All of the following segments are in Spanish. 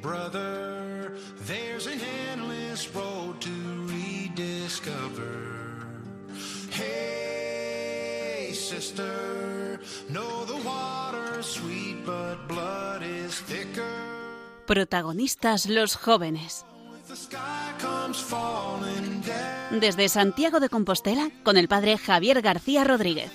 brother, there's an endless road to rediscover. Hey, sister, know the water's sweet, but blood is thicker. Protagonistas los jóvenes. Desde Santiago de Compostela, con el padre Javier García Rodríguez.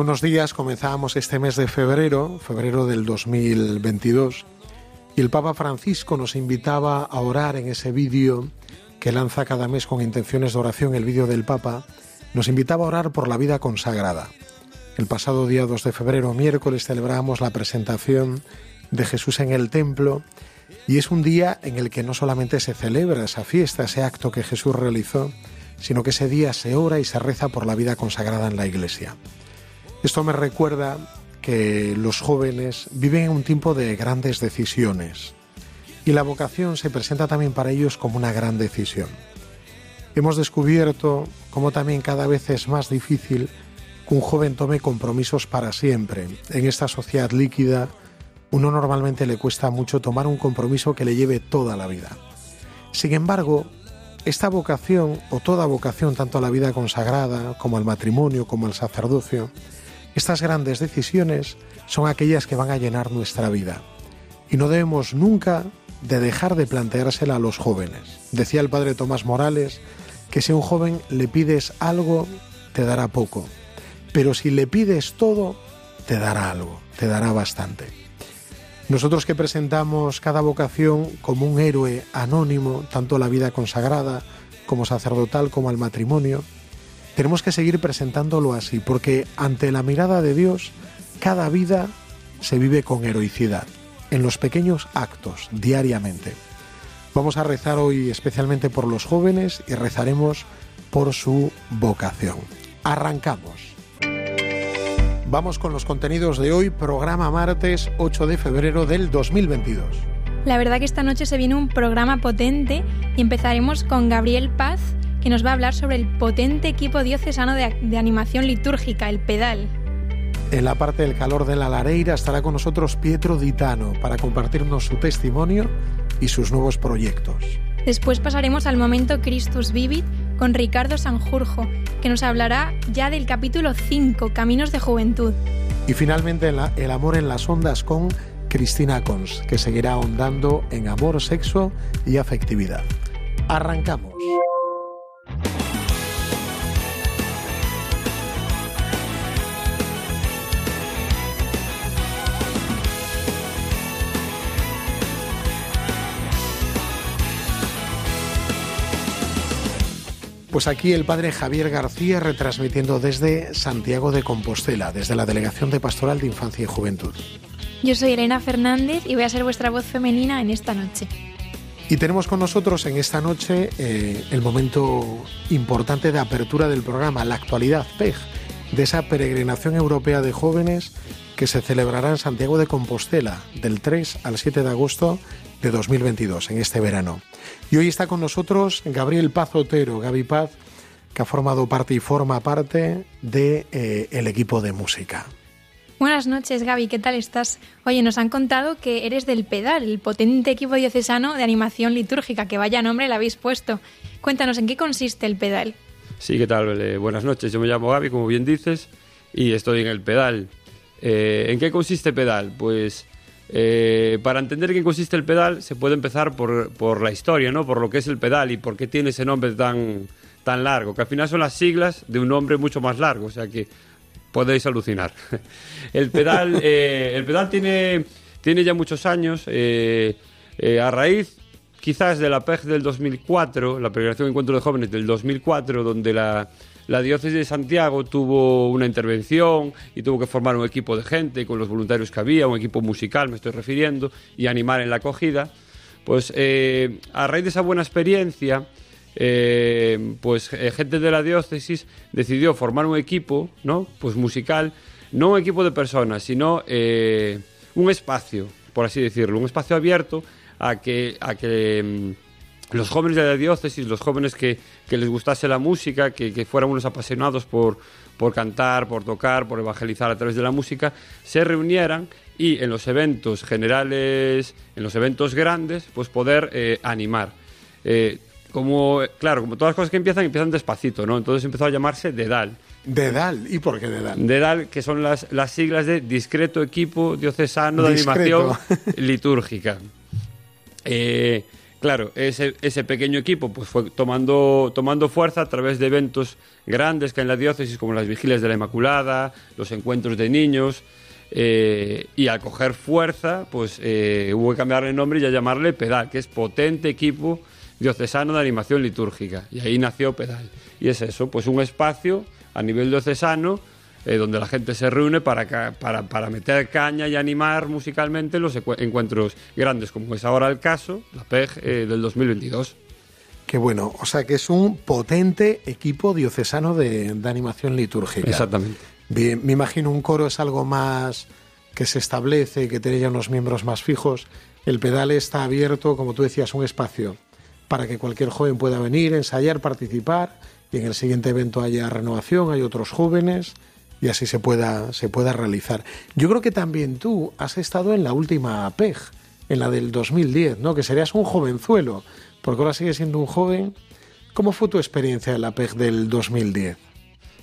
Hace unos días comenzábamos este mes de febrero, febrero del 2022, y el Papa Francisco nos invitaba a orar en ese vídeo que lanza cada mes con intenciones de oración, el vídeo del Papa, nos invitaba a orar por la vida consagrada. El pasado día 2 de febrero, miércoles, celebramos la presentación de Jesús en el templo y es un día en el que no solamente se celebra esa fiesta, ese acto que Jesús realizó, sino que ese día se ora y se reza por la vida consagrada en la iglesia. Esto me recuerda que los jóvenes viven en un tiempo de grandes decisiones y la vocación se presenta también para ellos como una gran decisión. Hemos descubierto cómo también cada vez es más difícil que un joven tome compromisos para siempre. En esta sociedad líquida, uno normalmente le cuesta mucho tomar un compromiso que le lleve toda la vida. Sin embargo, esta vocación, o toda vocación, tanto a la vida consagrada, como al matrimonio, como al sacerdocio, estas grandes decisiones son aquellas que van a llenar nuestra vida. Y no debemos nunca de dejar de planteársela a los jóvenes. Decía el padre Tomás Morales que si a un joven le pides algo, te dará poco. Pero si le pides todo, te dará algo, te dará bastante. Nosotros que presentamos cada vocación como un héroe anónimo, tanto la vida consagrada como sacerdotal como al matrimonio, tenemos que seguir presentándolo así, porque ante la mirada de Dios, cada vida se vive con heroicidad, en los pequeños actos, diariamente. Vamos a rezar hoy especialmente por los jóvenes y rezaremos por su vocación. Arrancamos. Vamos con los contenidos de hoy, programa martes 8 de febrero del 2022. La verdad que esta noche se viene un programa potente y empezaremos con Gabriel Paz, que nos va a hablar sobre el potente equipo diocesano de, de animación litúrgica, el Pedal. En la parte del calor de la lareira estará con nosotros Pietro Ditano para compartirnos su testimonio y sus nuevos proyectos. Después pasaremos al momento Christus Vivit con Ricardo Sanjurjo, que nos hablará ya del capítulo 5, Caminos de Juventud. Y finalmente la- el amor en las ondas con Cristina Cons, que seguirá ahondando en amor, sexo y afectividad. Arrancamos. Pues aquí el padre Javier García retransmitiendo desde Santiago de Compostela, desde la Delegación de Pastoral de Infancia y Juventud. Yo soy Elena Fernández y voy a ser vuestra voz femenina en esta noche. Y tenemos con nosotros en esta noche eh, el momento importante de apertura del programa, la actualidad PEG, de esa peregrinación europea de jóvenes que se celebrará en Santiago de Compostela del 3 al 7 de agosto de 2022, en este verano. Y hoy está con nosotros Gabriel Paz Otero, Gaby Paz, que ha formado parte y forma parte del de, eh, el equipo de música. Buenas noches, Gaby, ¿qué tal estás? Oye, nos han contado que eres del PEDAL, el potente equipo diocesano de animación litúrgica, que vaya nombre le habéis puesto. Cuéntanos, ¿en qué consiste el PEDAL? Sí, ¿qué tal? Eh, buenas noches, yo me llamo Gaby, como bien dices, y estoy en el pedal. Eh, ¿En qué consiste pedal? Pues eh, para entender en qué consiste el pedal se puede empezar por, por, la historia, ¿no? Por lo que es el pedal y por qué tiene ese nombre tan, tan largo, que al final son las siglas de un nombre mucho más largo, o sea que podéis alucinar. el pedal, eh, el pedal tiene, tiene ya muchos años, eh, eh, a raíz quizás de la PEG del 2004, la Peregrinación de Encuentro de Jóvenes del 2004, donde la, la diócesis de Santiago tuvo una intervención y tuvo que formar un equipo de gente con los voluntarios que había, un equipo musical me estoy refiriendo, y animar en la acogida, Pues eh, a raíz de esa buena experiencia, eh, pues eh, gente de la diócesis decidió formar un equipo, ¿no? Pues musical, no un equipo de personas, sino eh, un espacio, por así decirlo, un espacio abierto a que, a que mm, los jóvenes de la diócesis, los jóvenes que, que les gustase la música, que, que fueran unos apasionados por, por cantar, por tocar, por evangelizar a través de la música, se reunieran y en los eventos generales, en los eventos grandes, pues poder eh, animar. Eh, como, claro, como todas las cosas que empiezan, empiezan despacito, ¿no? Entonces empezó a llamarse DEDAL. Dedal. ¿Y por qué Dedal? DEDAL, que son las, las siglas de Discreto Equipo Diocesano de Discreto. Animación Litúrgica. Eh, claro, ese, ese pequeño equipo pues fue tomando, tomando fuerza a través de eventos grandes que en la diócesis, como las vigilias de la Inmaculada, los encuentros de niños, eh, y al coger fuerza, pues eh, hubo que cambiarle el nombre y ya llamarle PEDAL, que es Potente Equipo Diocesano de Animación Litúrgica. Y ahí nació PEDAL. Y es eso, pues un espacio a nivel diocesano eh, donde la gente se reúne para, para, para meter caña y animar musicalmente los encuentros grandes, como es ahora el caso, la PEG eh, del 2022. Qué bueno. O sea que es un potente equipo diocesano de, de animación litúrgica. Exactamente. Bien, me imagino un coro es algo más que se establece, que tiene ya unos miembros más fijos. El pedal está abierto, como tú decías, un espacio para que cualquier joven pueda venir, ensayar, participar y en el siguiente evento haya renovación, hay otros jóvenes y así se pueda, se pueda realizar. Yo creo que también tú has estado en la última PEG, en la del 2010, ¿no? Que serías un jovenzuelo, porque ahora sigues siendo un joven. ¿Cómo fue tu experiencia en la PEG del 2010?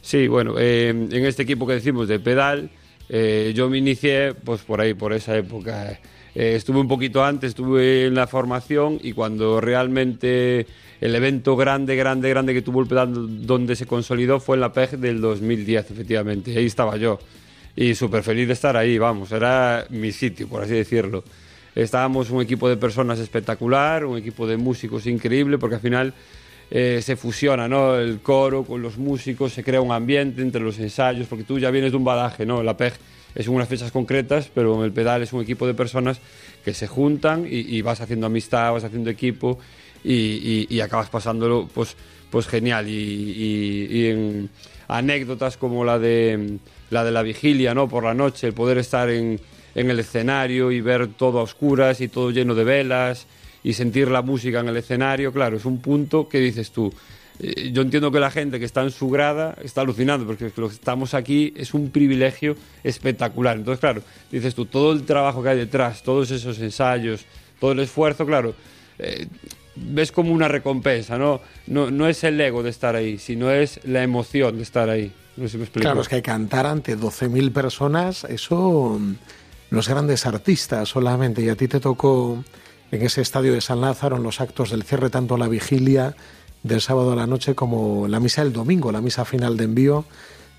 Sí, bueno, eh, en este equipo que decimos de pedal, eh, yo me inicié pues por ahí, por esa época. Eh, estuve un poquito antes, estuve en la formación y cuando realmente el evento grande, grande, grande que tuvo el pedal donde se consolidó fue en la PEG del 2010, efectivamente. Ahí estaba yo. Y súper feliz de estar ahí, vamos, era mi sitio, por así decirlo. Estábamos un equipo de personas espectacular, un equipo de músicos increíble, porque al final eh, se fusiona ¿no? el coro con los músicos, se crea un ambiente entre los ensayos, porque tú ya vienes de un badaje, ¿no? La PEG es unas fechas concretas, pero el pedal es un equipo de personas que se juntan y, y vas haciendo amistad, vas haciendo equipo y, y- y acabas pasándolo pues, pues genial. Y, y- en anécdotas como la de la de la vigilia, ¿no? Por la noche, el poder estar en, en el escenario y ver todo a oscuras y todo lleno de velas y sentir la música en el escenario, claro, es un punto que dices tú. eh, Yo entiendo que la gente que está en su grada está alucinando, porque lo que estamos aquí es un privilegio espectacular. Entonces, claro, dices tú, todo el trabajo que hay detrás, todos esos ensayos, todo el esfuerzo, claro, eh, ves como una recompensa, ¿no? ¿no? No es el ego de estar ahí, sino es la emoción de estar ahí. No sé si me explico. Claro, es que cantar ante 12.000 personas, eso mm, los grandes artistas solamente. Y a ti te tocó en ese estadio de San Lázaro, en los actos del cierre, tanto la vigilia del sábado a la noche como la misa del domingo, la misa final de envío,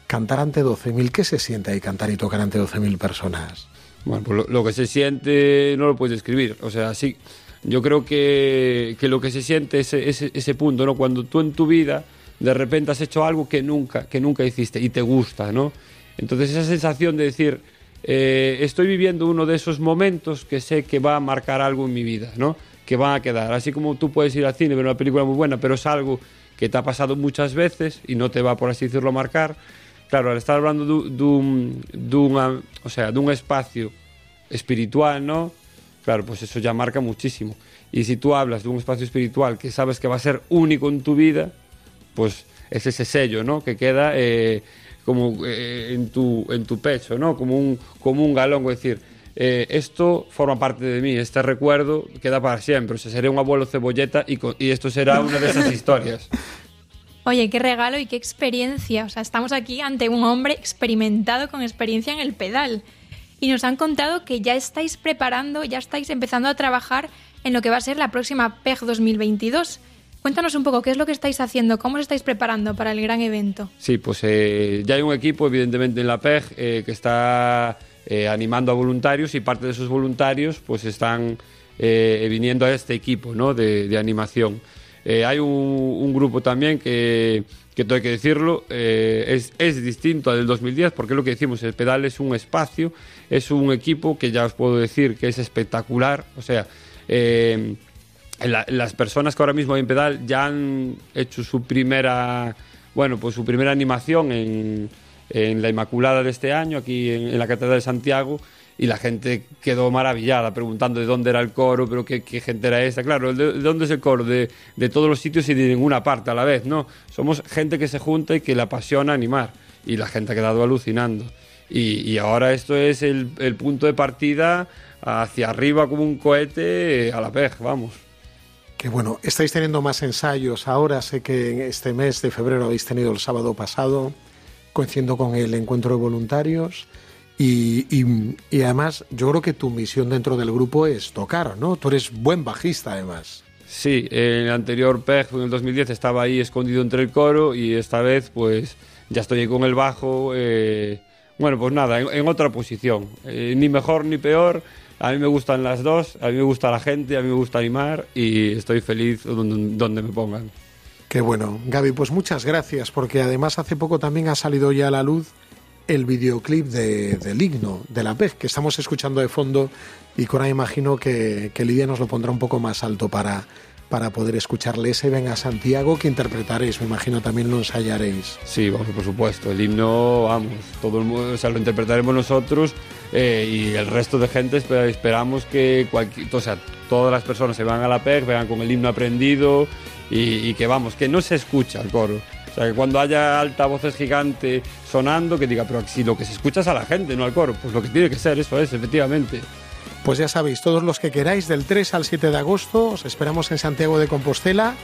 cantar ante 12.000. ¿Qué se siente ahí cantar y tocar ante 12.000 personas? Bueno, pues lo, lo que se siente no lo puedes describir. O sea, sí, yo creo que, que lo que se siente es ese, ese, punto, ¿no? Cuando tú en tu vida de repente has hecho algo que nunca, que nunca hiciste y te gusta, ¿no? Entonces esa sensación de decir, eh, estoy viviendo uno de esos momentos que sé que va a marcar algo en mi vida, ¿no? Que van a quedar. Así como tú puedes ir al cine, ver una película muy buena, pero es algo que te ha pasado muchas veces y no te va, por así decirlo, a marcar. Claro, al estar hablando de, de un, de una- o sea, de un espacio espiritual, ¿no? Claro, pues eso ya marca muchísimo. Y si tú hablas de un espacio espiritual que sabes que va a ser único en tu vida, pues es ese sello, ¿no? Que queda eh, como eh, en, tu, en tu pecho, ¿no? Como un, como un galón, es decir, eh, esto forma parte de mí, este recuerdo queda para siempre. O sea, seré un abuelo cebolleta y, y esto será una de esas historias. Oye, qué regalo y qué experiencia. O sea, estamos aquí ante un hombre experimentado con experiencia en el pedal. Y nos han contado que ya estáis preparando, ya estáis empezando a trabajar en lo que va a ser la próxima PEG 2022. Cuéntanos un poco qué es lo que estáis haciendo, cómo os estáis preparando para el gran evento. Sí, pues eh, ya hay un equipo, evidentemente, en la PEG eh, que está eh, animando a voluntarios y parte de esos voluntarios pues están viniendo a este equipo ¿no? de, animación. Hay un grupo también que, que tengo que decirlo, eh, es, es distinto al del 2010 porque es lo que decimos, el pedal es un espacio, es un equipo que ya os puedo decir que es espectacular, o sea, eh, las personas que ahora mismo hay en pedal ya han hecho su primera, bueno, pues su primera animación en, en la Inmaculada de este año, aquí en, la Catedral de Santiago, y la gente quedó maravillada preguntando de dónde era el coro, pero qué, gente era esta. Claro, ¿de, dónde es el coro? De, de, todos los sitios y de ninguna parte a la vez, ¿no? Somos gente que se junta y que le apasiona animar, y la gente ha quedado alucinando. Y, ahora esto es el, el punto de partida hacia arriba como un cohete a la pej, vamos. Que bueno, estáis teniendo más ensayos ahora, sé que en este mes de febrero habéis tenido el sábado pasado, coincidiendo con el encuentro de voluntarios. Y, y, además, yo creo que tu misión dentro del grupo es tocar, ¿no? Tú eres buen bajista, además. Sí, en el anterior PEG, en el 2010, estaba ahí escondido entre el coro y esta vez, pues, ya estoy ahí con el bajo. Eh, bueno, pues nada, en, otra posición. Eh, ni mejor ni peor, a mí me gustan las dos, a mí me gusta la gente, a mí me gusta animar y estoy feliz donde, me pongan. Qué bueno. Gaby, pues muchas gracias, porque además hace poco también ha salido ya a la luz el videoclip de, del himno de la PEG, que estamos escuchando de fondo y con ahí imagino que, que Lidia nos lo pondrá un poco más alto para, para poder escucharle ese Ven a Santiago que interpretaréis, me imagino también lo ensayaréis. Sí, vamos, por supuesto, el himno, vamos, todo el mundo, o sea, lo interpretaremos nosotros eh, y el resto de gente esperamos que cualquier, o sea, todas las personas se van a la PEG, vengan con el himno aprendido y, que vamos, que no se escucha el coro. O sea, que cuando haya altavoces gigantes sonando, que diga, pero si lo que se escucha es a la gente, no al coro, pues lo que tiene que ser, eso es, efectivamente. Pues ya sabéis, todos los que queráis, del 3 al 7 de agosto, os esperamos en Santiago de Compostela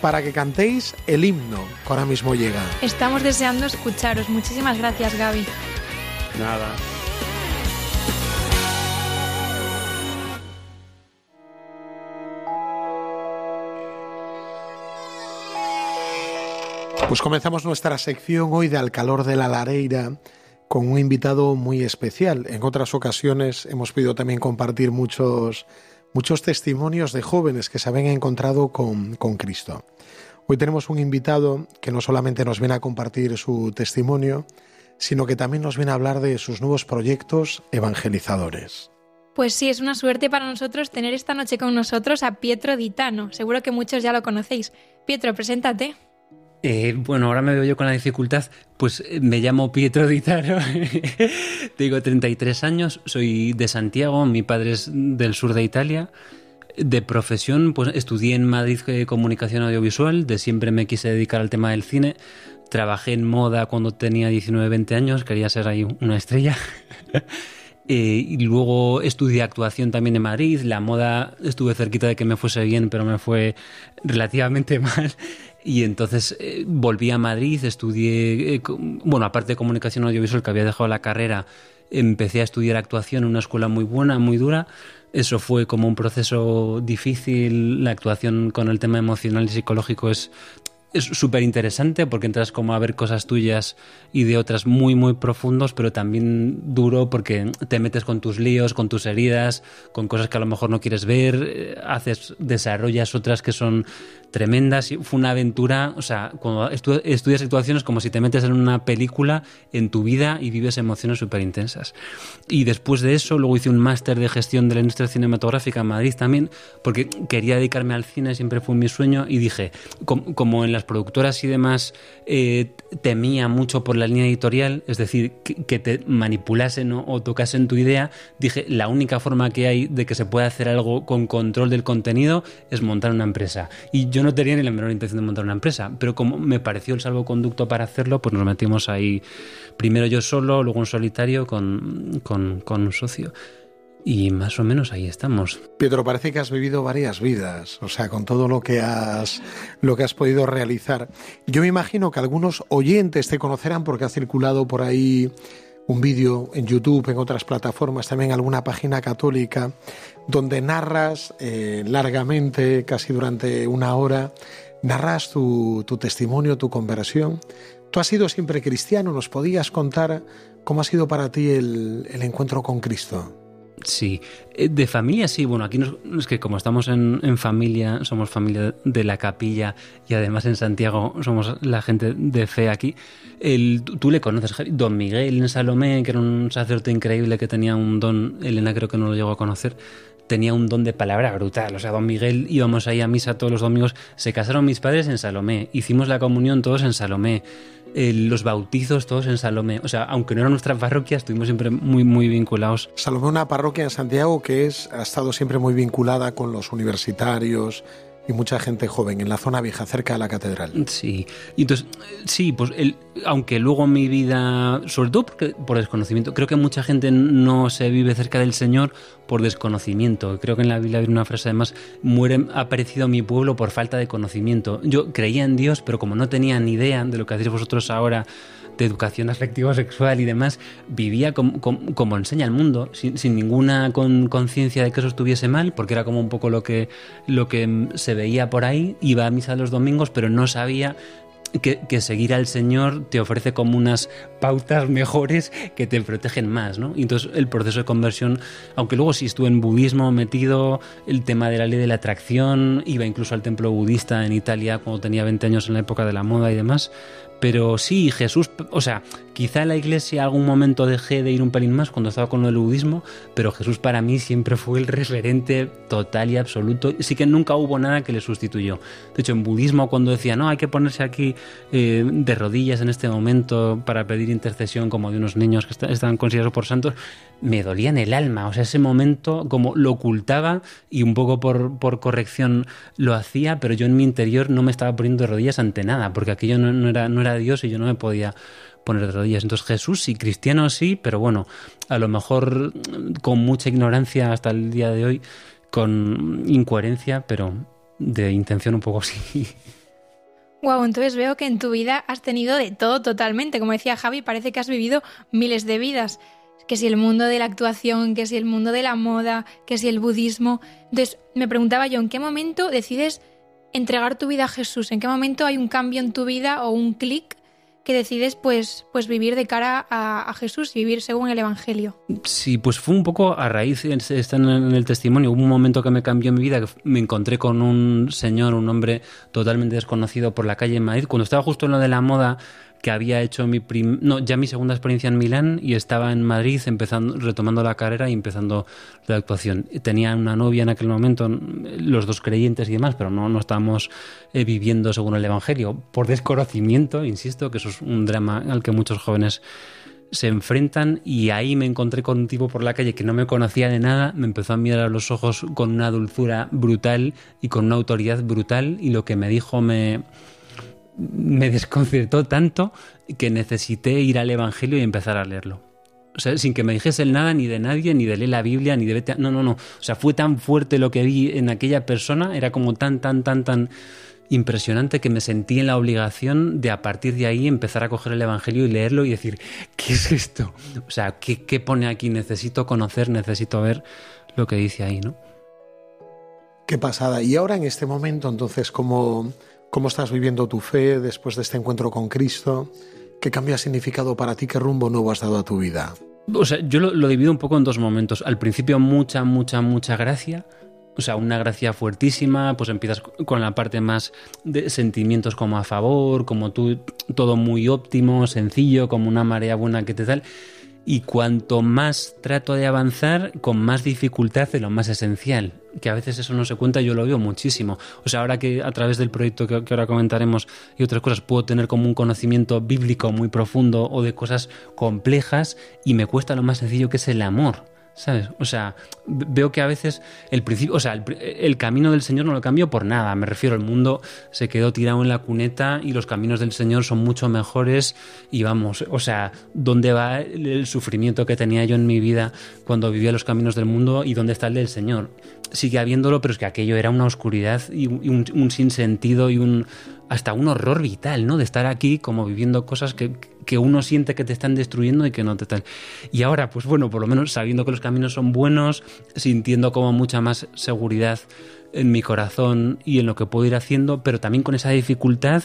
para que cantéis el himno que ahora mismo llega. Estamos deseando escucharos. Muchísimas gracias, Gaby. Nada. Pues comenzamos nuestra sección hoy de Al calor de la lareira con un invitado muy especial. En otras ocasiones hemos podido también compartir muchos, muchos testimonios de jóvenes que se habían encontrado con, con Cristo. Hoy tenemos un invitado que no solamente nos viene a compartir su testimonio, sino que también nos viene a hablar de sus nuevos proyectos evangelizadores. Pues sí, es una suerte para nosotros tener esta noche con nosotros a Pietro Ditano. Seguro que muchos ya lo conocéis. Pietro, preséntate. Eh, bueno, ahora me veo yo con la dificultad. Pues eh, me llamo Pietro Ditaro, tengo 33 años, soy de Santiago, mi padre es del sur de Italia. De profesión, pues estudié en Madrid eh, comunicación audiovisual, de siempre me quise dedicar al tema del cine. Trabajé en moda cuando tenía 19-20 años, quería ser ahí una estrella. y luego estudié actuación también en Madrid. La moda estuve cerquita de que me fuese bien, pero me fue relativamente mal. Y entonces eh, volví a Madrid, estudié, eh, bueno, aparte de comunicación audiovisual que había dejado la carrera, empecé a estudiar actuación en una escuela muy buena, muy dura. Eso fue como un proceso difícil. La actuación con el tema emocional y psicológico es es súper interesante porque entras como a ver cosas tuyas y de otras muy, muy profundos, pero también duro porque te metes con tus líos, con tus heridas, con cosas que a lo mejor no quieres ver, eh, haces, desarrollas otras que son tremendas. Fue una aventura, o sea, cuando estudias situaciones como si te metes en una película en tu vida y vives emociones súper intensas. Y después de eso, luego hice un máster de gestión de la industria cinematográfica en Madrid también, porque quería dedicarme al cine, siempre fue mi sueño, y dije, como en las productoras y demás eh, temía mucho por la línea editorial, es decir, que, te manipulasen o, tocasen tu idea, dije, la única forma que hay de que se pueda hacer algo con control del contenido es montar una empresa. Y yo no tenía ni la menor intención de montar una empresa, pero como me pareció el salvoconducto para hacerlo, pues nos metimos ahí, primero yo solo, luego un solitario con, con, con un socio. Y más o menos ahí estamos. Pietro, parece que has vivido varias vidas, o sea, con todo lo que has lo que has podido realizar. Yo me imagino que algunos oyentes te conocerán porque ha circulado por ahí un vídeo en YouTube, en otras plataformas, también alguna página católica, donde narras eh, largamente, casi durante una hora, narras tu, tu testimonio, tu conversión. Tú has sido siempre cristiano, ¿nos podías contar cómo ha sido para ti el encuentro con Cristo? Sí, eh, de familia sí, bueno, aquí es que como estamos en, familia, somos familia de la capilla y además en Santiago somos la gente de fe aquí. Tú, le conoces, Don Miguel en Salomé, que era un sacerdote increíble que tenía un don, Elena creo que no lo llegó a conocer, tenía un don de palabra brutal. O sea, don Miguel íbamos ahí a misa todos los domingos. Se casaron mis padres en Salomé. Hicimos la comunión todos en Salomé. Eh, los bautizos todos en Salomé. O sea, aunque no era nuestra parroquia, estuvimos siempre muy, muy vinculados. Salomé, una parroquia en Santiago que es, ha estado siempre muy vinculada con los universitarios, y mucha gente joven en la zona vieja, cerca de la catedral. Sí, y entonces, sí, pues el, aunque luego mi vida, sobre todo por desconocimiento, creo que mucha gente no se vive cerca del Señor por desconocimiento. Creo que en la Biblia hay una frase además, muere, ha perecido mi pueblo por falta de conocimiento. Yo creía en Dios, pero como no tenía ni idea de lo que hacéis vosotros ahora, de educación afectivo sexual y demás, vivía como, enseña el mundo, sin, ninguna conciencia de que eso estuviese mal, porque era como un poco lo que, lo que se veía por ahí, iba a misa los domingos, pero no sabía que, seguir al Señor te ofrece como unas pautas mejores que te protegen más, ¿no? Y entonces el proceso de conversión, aunque luego sí estuve en budismo metido, el tema de la ley de la atracción, iba incluso al templo budista en Italia cuando tenía 20 años en la época de la moda y demás, pero sí, Jesús, o sea, quizá en la iglesia algún momento dejé de ir un pelín más cuando estaba con del budismo, pero Jesús para mí siempre fue el referente total y absoluto. Sí que nunca hubo nada que le sustituyó. De hecho, en budismo cuando decía, no, hay que ponerse aquí eh, de rodillas en este momento para pedir intercesión como de unos niños que estaban considerados por santos, me dolía en el alma. O sea, ese momento como lo ocultaba y un poco por, por corrección lo hacía, pero yo en mi interior no me estaba poniendo de rodillas ante nada, porque aquello no, era, no era Dios y yo no me podía poner de rodillas. Entonces Jesús sí, cristiano sí, pero bueno, a lo mejor con mucha ignorancia hasta el día de hoy, con incoherencia, pero de intención un poco sí. Wow, entonces veo que en tu vida has tenido de todo totalmente. Como decía Javi, parece que has vivido miles de vidas que si el mundo de la actuación, que si el mundo de la moda, que si el budismo. Entonces me preguntaba yo, ¿en qué momento decides entregar tu vida a Jesús? ¿En qué momento hay un cambio en tu vida o un clic que decides pues, pues vivir de cara a, Jesús y vivir según el Evangelio. Sí, pues fue un poco a raíz, están en el testimonio, hubo un momento que me cambió mi vida, que me encontré con un señor, un hombre totalmente desconocido por la calle en Madrid, cuando estaba justo en lo de la moda, que había hecho mi no, ya mi segunda experiencia en Milán y estaba en Madrid empezando retomando la carrera y empezando la actuación. Tenía una novia en aquel momento, los dos creyentes y demás, pero no, no estábamos eh, viviendo según el Evangelio por desconocimiento, insisto, que eso es un drama al que muchos jóvenes se enfrentan y ahí me encontré con un tipo por la calle que no me conocía de nada, me empezó a mirar a los ojos con una dulzura brutal y con una autoridad brutal y lo que me dijo me me desconcertó tanto que necesité ir al Evangelio y empezar a leerlo. O sea, sin que me dijese nada ni de nadie, ni de leer la Biblia, ni de... No, no, no. O sea, fue tan fuerte lo que vi en aquella persona, era como tan, tan, tan, tan impresionante que me sentí en la obligación de a partir de ahí empezar a coger el Evangelio y leerlo y decir, ¿qué es esto? O sea, ¿qué, qué pone aquí? Necesito conocer, necesito ver lo que dice ahí, ¿no? Qué pasada. Y ahora en este momento, entonces, ¿cómo, ¿Cómo estás viviendo tu fe después de este encuentro con Cristo? ¿Qué cambio ha significado para ti? ¿Qué rumbo nuevo has dado a tu vida? O sea, yo lo, divido un poco en dos momentos. Al principio mucha, mucha, mucha gracia. O sea, una gracia fuertísima, pues empiezas con la parte más de sentimientos como a favor, como tú, todo muy óptimo, sencillo, como una marea buena que te tal y cuanto más trato de avanzar, con más dificultad de lo más esencial, que a veces eso no se cuenta, yo lo veo muchísimo. O sea, ahora que a través del proyecto que, ahora comentaremos y otras cosas puedo tener como un conocimiento bíblico muy profundo o de cosas complejas y me cuesta lo más sencillo que es el amor. ¿Sabes? O sea, veo que a veces el principio, o sea, el, camino del Señor no lo cambió por nada. Me refiero, el mundo se quedó tirado en la cuneta y los caminos del Señor son mucho mejores. Y vamos, o sea, ¿dónde va el, sufrimiento que tenía yo en mi vida cuando vivía los caminos del mundo y dónde está el del Señor? Sigue habiéndolo, pero es que aquello era una oscuridad y un, un sinsentido y un hasta un horror vital, ¿no? De estar aquí como viviendo cosas que, que uno siente que te están destruyendo y que no te tal. Y ahora, pues bueno, por lo menos sabiendo que los caminos son buenos, sintiendo como mucha más seguridad en mi corazón y en lo que puedo ir haciendo, pero también con esa dificultad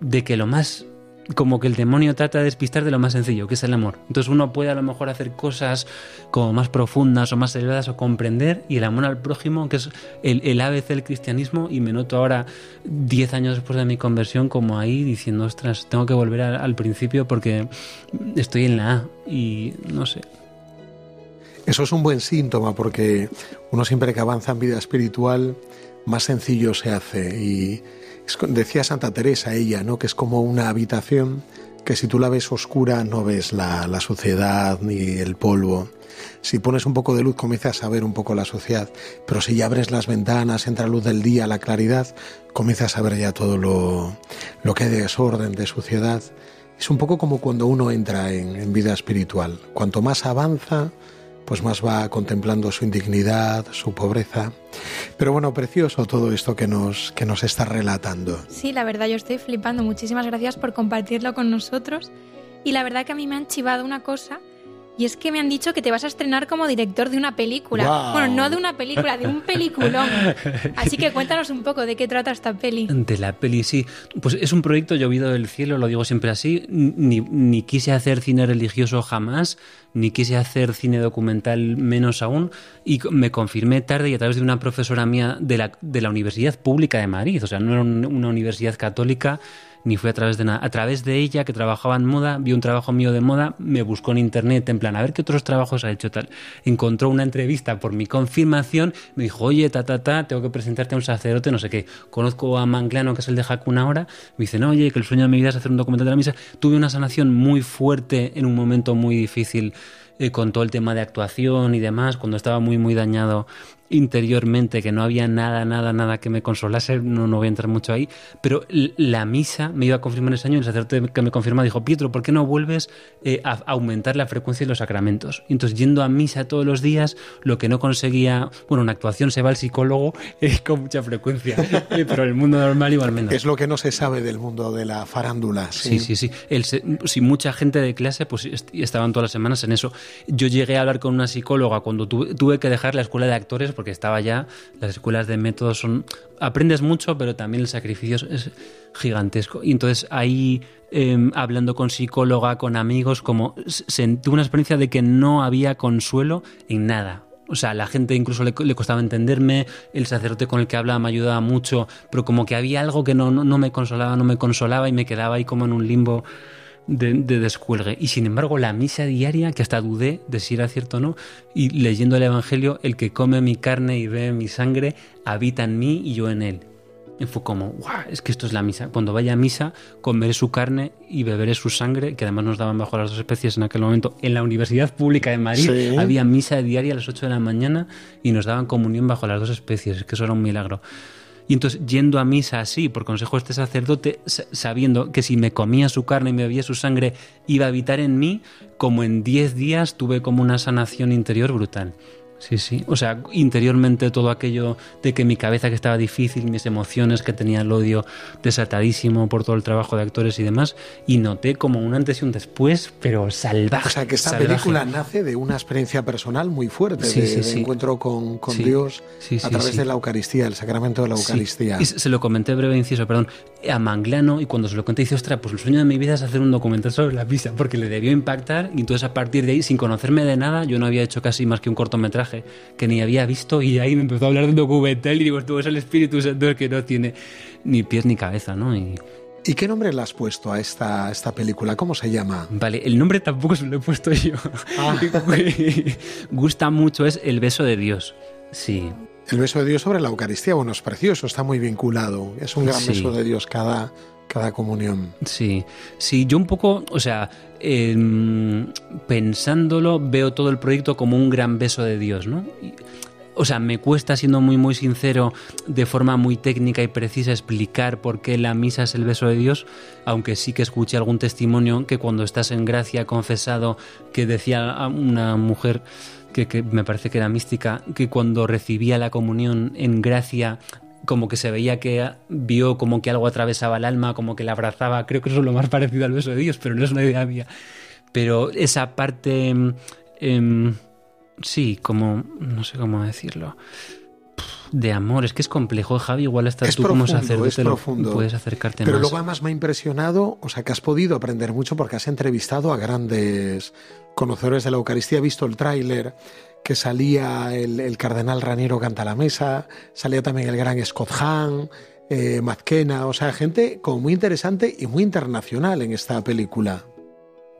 de que lo más como que el demonio trata de despistar de lo más sencillo, que es el amor. Entonces uno puede a lo mejor hacer cosas como más profundas o más elevadas o comprender y el amor al prójimo, que es el, el ABC del cristianismo, y me noto ahora, 10 años después de mi conversión, como ahí diciendo, ostras, tengo que volver al principio porque estoy en la A y no sé. Eso es un buen síntoma porque uno siempre que avanza en vida espiritual, más sencillo se hace. Y decía Santa Teresa, ella, ¿no? que es como una habitación que si tú la ves oscura no ves la, suciedad ni el polvo. Si pones un poco de luz comienzas a ver un poco la suciedad, pero si ya abres las ventanas, entra luz del día, la claridad, comienzas a ver ya todo lo, lo que hay de desorden, de suciedad. Es un poco como cuando uno entra en, en vida espiritual. Cuanto más avanza, pues más va contemplando su indignidad, su pobreza. Pero bueno, precioso todo esto que nos, que nos está relatando. Sí, la verdad yo estoy flipando. Muchísimas gracias por compartirlo con nosotros. Y la verdad que a mí me han chivado una cosa y es que me han dicho que te vas a estrenar como director de una película. Bueno, no de una película, de un peliculón. Así que cuéntanos un poco de qué trata esta peli. De la peli, sí. Pues es un proyecto llovido del cielo, lo digo siempre así. Ni, ni quise hacer cine religioso jamás, ni quise hacer cine documental menos aún. Y me confirmé tarde y a través de una profesora mía de la, de la Universidad Pública de Madrid. O sea, no era una universidad católica ni fue a través de nada. A través de ella, que trabajaba en moda, vio un trabajo mío de moda, me buscó en internet, en plan, a ver qué otros trabajos ha hecho tal. Encontró una entrevista por mi confirmación, me dijo, oye, ta, ta, ta, tengo que presentarte a un sacerdote, no sé qué. Conozco a Manglano, que es el de Hakuna ahora, me dice, no, oye, que el sueño de mi vida es hacer un documental de la misa. Tuve una sanación muy fuerte en un momento muy difícil eh, con todo el tema de actuación y demás, cuando estaba muy, muy dañado interiormente, que no había nada, nada, nada que me consolase, no, no voy a entrar mucho ahí, pero la misa me iba a confirmar ese año, el sacerdote que me confirma dijo, Pietro, ¿por qué no vuelves eh, a aumentar la frecuencia de los sacramentos? Y entonces, yendo a misa todos los días, lo que no conseguía, bueno, una actuación se va al psicólogo eh, con mucha frecuencia, eh, pero el mundo normal igual menos. Es lo que no se sabe del mundo de la farándula. Sí, sí, sí. El, si mucha gente de clase, pues estaban todas las semanas en eso. Yo llegué a hablar con una psicóloga cuando tuve, tuve que dejar la escuela de actores porque estaba ya, las escuelas de métodos son, aprendes mucho, pero también el sacrificio es gigantesco. Y entonces ahí, em, hablando con psicóloga, con amigos, como tuve una experiencia de que no había consuelo en nada. O sea, la gente incluso le, costaba entenderme, el sacerdote con el que hablaba me ayudaba mucho, pero como que había algo que no, no me consolaba, no me consolaba y me quedaba ahí como en un limbo de, descuelgue. Y sin embargo, la misa diaria, que hasta dudé de si era cierto o no, y leyendo el Evangelio, el que come mi carne y ve mi sangre, habita en mí y yo en él. Y fue como, ¡guau! Es que esto es la misa. Cuando vaya a misa, comeré su carne y beberé su sangre, que además nos daban bajo las dos especies en aquel momento. En la Universidad Pública de Madrid había misa diaria a las 8 de la mañana y nos daban comunión bajo las dos especies. Es que eso era un milagro. Y entonces, yendo a misa así, por consejo de este sacerdote, sabiendo que si me comía su carne y me bebía su sangre, iba a habitar en mí, como en 10 días tuve como una sanación interior brutal. Sí, sí. O sea, interiormente todo aquello de que mi cabeza que estaba difícil, mis emociones, que tenía el odio desatadísimo por todo el trabajo de actores y demás, y noté como un antes y un después, pero salvaje. O sea, que esta película nace de una experiencia personal muy fuerte, de, encuentro con, con Dios a través de la Eucaristía, el sacramento de la Eucaristía. Y se lo comenté breve inciso, perdón, a Manglano, y cuando se lo conté, dice, ostras, pues el sueño de mi vida es hacer un documental sobre la pizza, porque le debió impactar, y entonces a partir de ahí, sin conocerme de nada, yo no había hecho casi más que un cortometraje que ni había visto y ahí me empezó a hablar de un documental y digo, tú es el Espíritu Santo el que no tiene ni pies ni cabeza, ¿no? Y, ¿Y qué nombre le has puesto a esta, esta película? ¿Cómo se llama? Vale, el nombre tampoco se lo he puesto yo. Ah. Gusta mucho, es El beso de Dios. Sí. El beso de Dios sobre la Eucaristía, bueno, es precioso, está muy vinculado. Es un gran beso de Dios cada, cada comunión. Sí, sí, yo un poco, o sea, em, pensándolo, veo todo el proyecto como un gran beso de Dios, ¿no? o sea, me cuesta, siendo muy, muy sincero, de forma muy técnica y precisa, explicar por qué la misa es el beso de Dios, aunque sí que escuché algún testimonio que cuando estás en gracia, confesado, que decía una mujer que, me parece que era mística, que cuando recibía la comunión en gracia como que se veía que vio como que algo atravesaba el alma, como que la abrazaba. Creo que eso es lo más parecido al beso de Dios, pero no es una idea mía. Pero esa parte, eh, sí, como, no sé cómo decirlo, de amor. Es que es complejo, Javi. Igual hasta tú como sacerdote es profundo. puedes acercarte Pero más. luego además me ha impresionado, o sea, que has podido aprender mucho porque has entrevistado a grandes conocedores de la Eucaristía. He visto el tráiler que salía el, cardenal Raniero Canta la Mesa, salía también el gran Scott Hahn, eh, o sea, gente como muy interesante y muy internacional en esta película.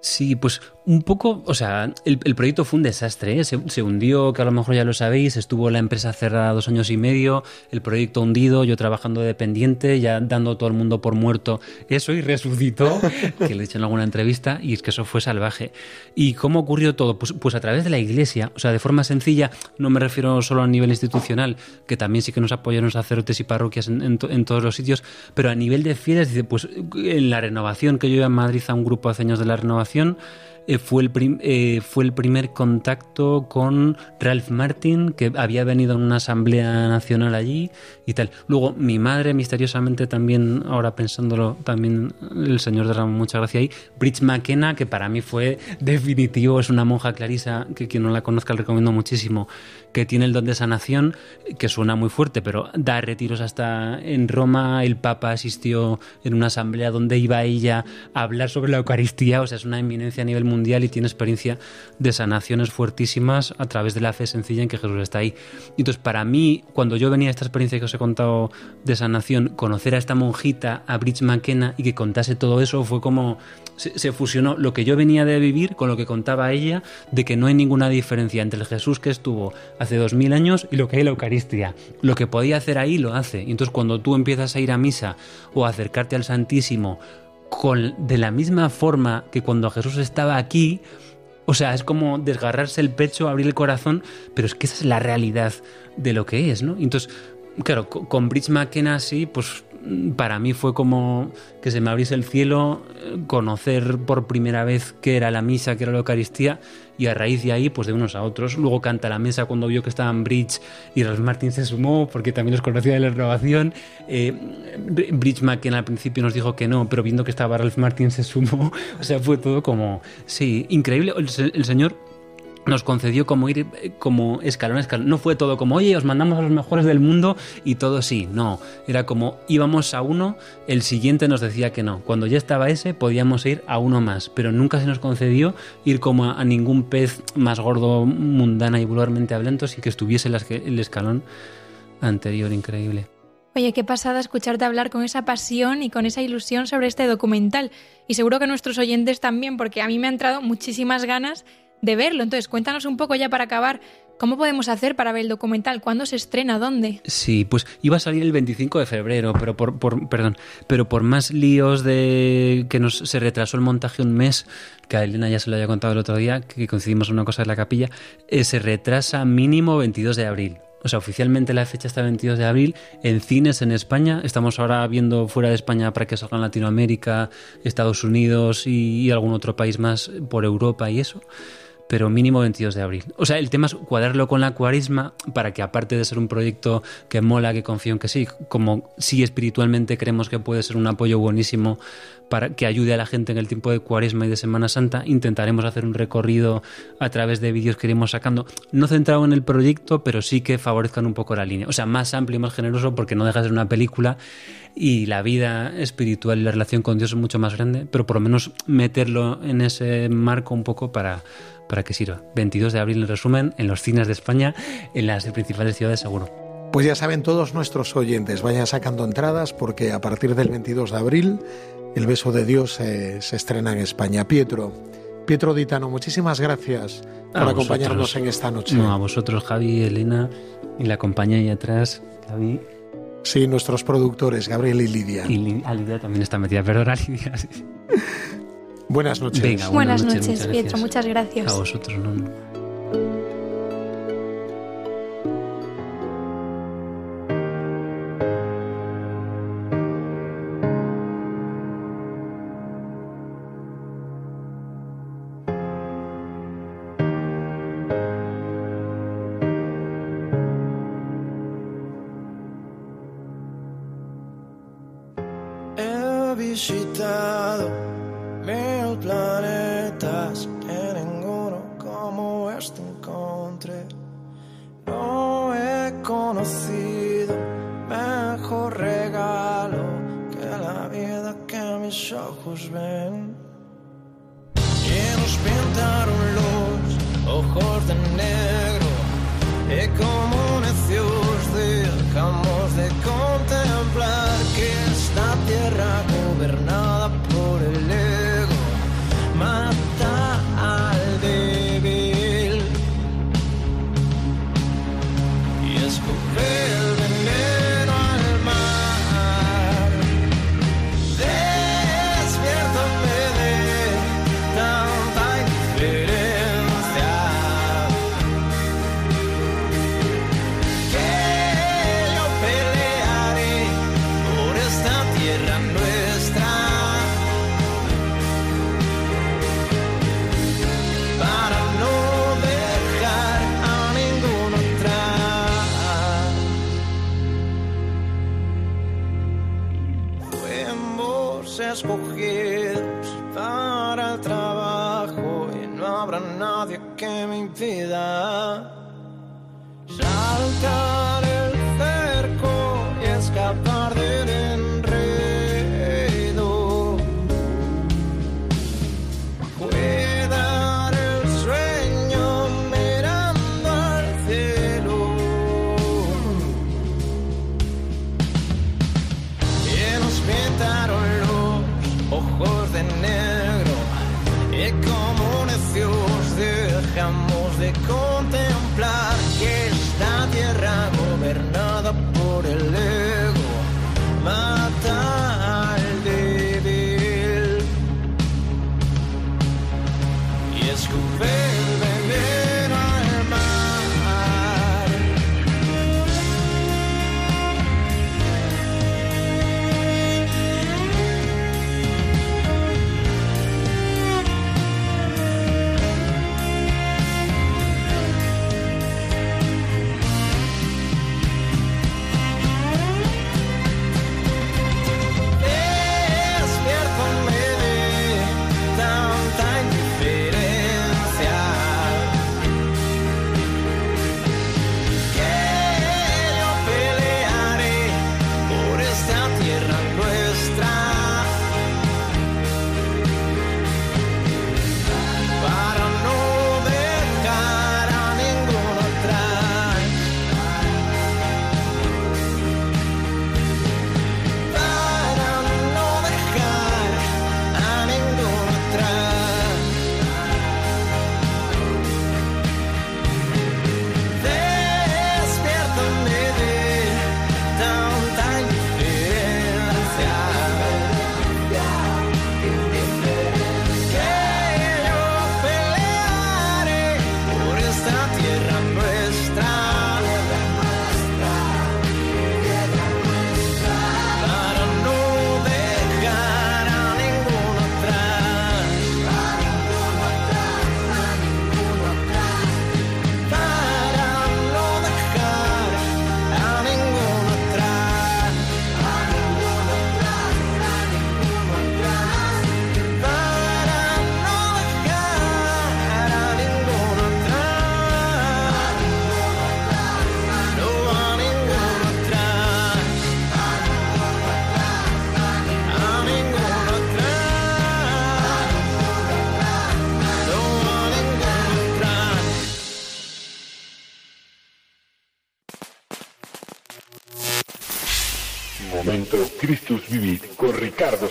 Sí, pues un poco, o sea, el, el proyecto fue un desastre, ¿eh? se, se hundió, que a lo mejor ya lo sabéis, estuvo la empresa cerrada dos años y medio, el proyecto hundido, yo trabajando de dependiente, ya dando todo el mundo por muerto, eso y resucitó, que le he dicho en alguna entrevista, y es que eso fue salvaje. ¿Y cómo ocurrió todo? Pues, pues a través de la iglesia, o sea, de forma sencilla, no me refiero solo a nivel institucional, que también sí que nos apoyaron sacerdotes y parroquias en, en, en todos los sitios, pero a nivel de fieles, dice, pues en la renovación, que yo iba en Madrid a un grupo hace años de la renovación, eh, fue, el eh, fue el primer contacto con Ralph Martin, que había venido a una asamblea nacional allí y tal. Luego, mi madre, misteriosamente también, ahora pensándolo, también el Señor derramó mucha gracia ahí. Bridge McKenna, que para mí fue definitivo, es una monja clarisa, que quien no la conozca le recomiendo muchísimo, que tiene el don de sanación, que suena muy fuerte, pero da retiros hasta en Roma. El Papa asistió en una asamblea donde iba ella a hablar sobre la Eucaristía, o sea, es una eminencia a nivel mundial y tiene experiencia de sanaciones fuertísimas a través de la fe sencilla en que Jesús está ahí. Entonces, para mí, cuando yo venía a esta experiencia que os he contado de sanación, conocer a esta monjita, a Bridge McKenna, y que contase todo eso, fue como se, fusionó lo que yo venía de vivir con lo que contaba ella, de que no hay ninguna diferencia entre el Jesús que estuvo hace dos mil años y lo que hay en la Eucaristía. Lo que podía hacer ahí lo hace. Y entonces, cuando tú empiezas a ir a misa o a acercarte al Santísimo, con, de la misma forma que cuando Jesús estaba aquí, o sea, es como desgarrarse el pecho, abrir el corazón, pero es que esa es la realidad de lo que es, ¿no? Entonces, claro, con Bridge McKenna sí, pues para mí fue como que se me abriese el cielo, conocer por primera vez qué era la misa, qué era la Eucaristía, y a raíz de ahí, pues de unos a otros. Luego canta la mesa cuando vio que estaban Bridge y Ralph Martin se sumó, porque también los conocía de la renovación. Eh, Bridge McKenna al principio nos dijo que no, pero viendo que estaba Ralph Martin se sumó. O sea, fue todo como, sí, increíble. El señor nos concedió como ir como escalón a escalón. No fue todo como, oye, os mandamos a los mejores del mundo y todo sí. No, era como íbamos a uno, el siguiente nos decía que no. Cuando ya estaba ese, podíamos ir a uno más, pero nunca se nos concedió ir como a, ningún pez más gordo, mundana y vulgarmente hablando, sin que estuviese el escalón anterior increíble. Oye, qué pasada escucharte hablar con esa pasión y con esa ilusión sobre este documental. Y seguro que nuestros oyentes también, porque a mí me han entrado muchísimas ganas de verlo. Entonces, cuéntanos un poco ya para acabar, ¿cómo podemos hacer para ver el documental? ¿Cuándo se estrena? ¿Dónde? Sí, pues iba a salir el 25 de febrero, pero por, por perdón, pero por más líos de que nos se retrasó el montaje un mes, que a Elena ya se lo había contado el otro día, que coincidimos en una cosa de la capilla, eh, se retrasa mínimo 22 de abril. O sea, oficialmente la fecha está el 22 de abril. En cines en España, estamos ahora viendo fuera de España para que salga en Latinoamérica, Estados Unidos y algún otro país más por Europa y eso pero mínimo 22 de abril. O sea, el tema es cuadrarlo con la cuaresma para que aparte de ser un proyecto que mola, que confío en que sí, como sí espiritualmente creemos que puede ser un apoyo buenísimo para que ayude a la gente en el tiempo de cuaresma y de Semana Santa, intentaremos hacer un recorrido a través de vídeos que iremos sacando, no centrado en el proyecto, pero sí que favorezcan un poco la línea. O sea, más amplio y más generoso porque no deja de ser una película y la vida espiritual y la relación con Dios es mucho más grande, pero por lo menos meterlo en ese marco un poco para para que sirva. 22 de abril en resumen, en los cines de España, en las principales ciudades seguro. Pues ya saben todos nuestros oyentes, vayan sacando entradas porque a partir del 22 de abril El beso de Dios se, se estrena en España. Pietro, Pietro Ditano, muchísimas gracias por A acompañarnos vosotros. en esta noche. No, a vosotros, Javi, Elena, y la compañía ahí atrás, Javi. Sí, nuestros productores, Gabriel y Lidia. Y a Lidia también está metida, perdona, Lidia. sí. Buenas noches. Venga, Buenas, buenas noches, muchas Pietro. gracias. Muchas gracias. A vosotros, no. Escogidos para el trabajo y no habrá nadie que me impida. Saltar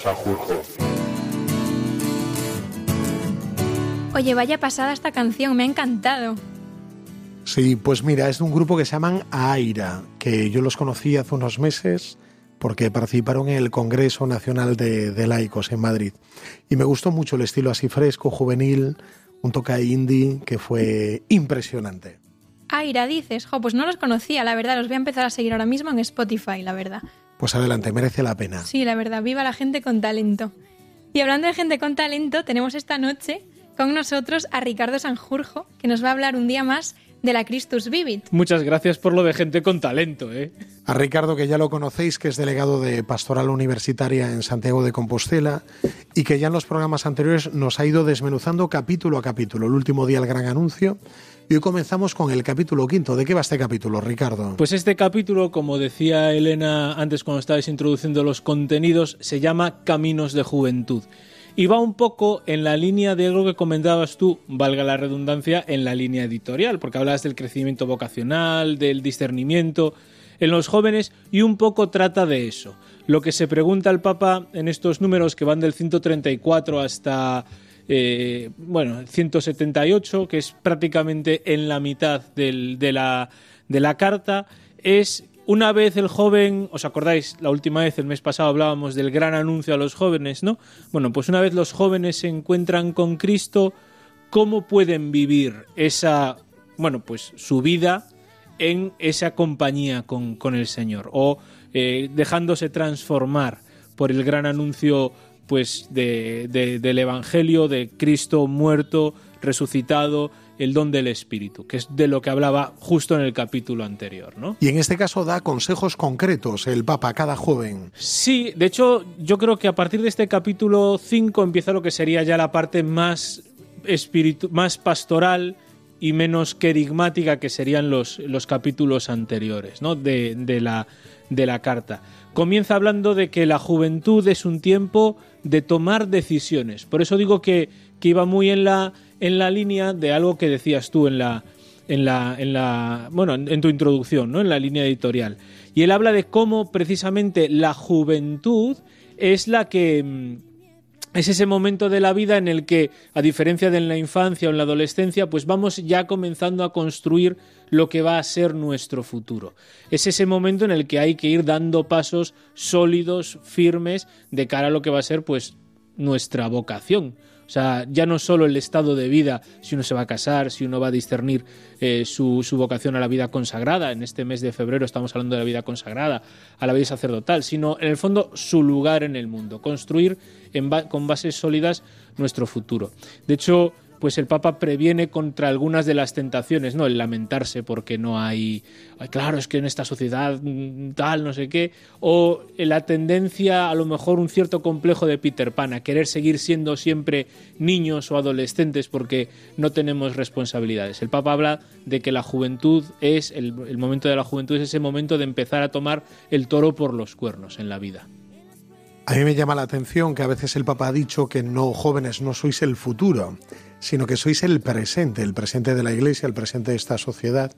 Sanjurjo. Oye, vaya pasada esta canción, me ha encantado. Sí, pues mira, es de un grupo que se llaman Aira, que yo los conocí hace unos meses porque participaron en el Congreso Nacional de, de Laicos en Madrid. Y me gustó mucho el estilo así fresco, juvenil, un toque indie que fue impresionante. Aira, dices, jo, pues no los conocía, la verdad, los voy a empezar a seguir ahora mismo en Spotify, la verdad. Pues adelante, merece la pena. Sí, la verdad, viva la gente con talento. Y hablando de gente con talento, tenemos esta noche con nosotros a Ricardo Sanjurjo, que nos va a hablar un día más de la Christus Vivit. Muchas gracias por lo de gente con talento, ¿eh? A Ricardo, que ya lo conocéis, que es delegado de Pastoral Universitaria en Santiago de Compostela y que ya en los programas anteriores nos ha ido desmenuzando capítulo a capítulo. El último día el gran anuncio y hoy comenzamos con el capítulo quinto. ¿De qué va este capítulo, Ricardo? Pues este capítulo, como decía Elena antes cuando estabais introduciendo los contenidos, se llama Caminos de Juventud. Y va un poco en la línea de algo que comentabas tú, valga la redundancia, en la línea editorial, porque hablabas del crecimiento vocacional, del discernimiento en los jóvenes y un poco trata de eso. Lo que se pregunta al Papa en estos números que van del 134 hasta eh, bueno, 178, que es prácticamente en la mitad de, la, de la carta, es una vez el joven, ¿os acordáis? La última vez, el mes pasado, hablábamos del gran anuncio a los jóvenes, ¿no? Bueno, pues una vez los jóvenes se encuentran con Cristo, ¿cómo pueden vivir esa, bueno, pues su vida en esa compañía con, con el Señor? O eh, dejándose transformar por el gran anuncio pues de, de- del Evangelio de Cristo muerto, resucitado el don del Espíritu, que es de lo que hablaba justo en el capítulo anterior, ¿no? Y en este caso da consejos concretos el Papa a cada joven. Sí, de hecho, yo creo que a partir de este capítulo 5 empieza lo que sería ya la parte más espiritu más pastoral y menos querigmática que serían los, los capítulos anteriores ¿no? de, de, la, de la carta. Comienza hablando de que la juventud es un tiempo de tomar decisiones. Por eso digo que, que iba muy en la, en la línea de algo que decías tú en la, en la, en la bueno, en tu introducción, ¿no? En la línea editorial. Y él habla de cómo precisamente la juventud es la que mm, es ese momento de la vida en el que, a diferencia de en la infancia o en la adolescencia, pues vamos ya comenzando a construir lo que va a ser nuestro futuro. Es ese momento en el que hay que ir dando pasos sólidos, firmes, de cara a lo que va a ser pues nuestra vocación, o sea, ya no solo el estado de vida, si uno se va a casar, si uno va a discernir eh, su, su, vocación a la vida consagrada, en este mes de febrero estamos hablando de la vida consagrada, a la vida sacerdotal, sino en el fondo su lugar en el mundo, construir con bases sólidas nuestro futuro. De hecho, pues el Papa previene contra algunas de las tentaciones, ¿no? El lamentarse porque no hay, claro, es que en esta sociedad mm, tal, no sé qué, o la tendencia, a lo mejor un cierto complejo de Peter Pan, a querer seguir siendo siempre niños o adolescentes porque no tenemos responsabilidades. El Papa habla de que la juventud es, el, el momento de la juventud es ese momento de empezar a tomar el toro por los cuernos en la vida. A mí me llama la atención que a veces el Papa ha dicho que no, jóvenes, no sois el futuro, sino que sois el presente, el presente de la Iglesia, el presente de esta sociedad.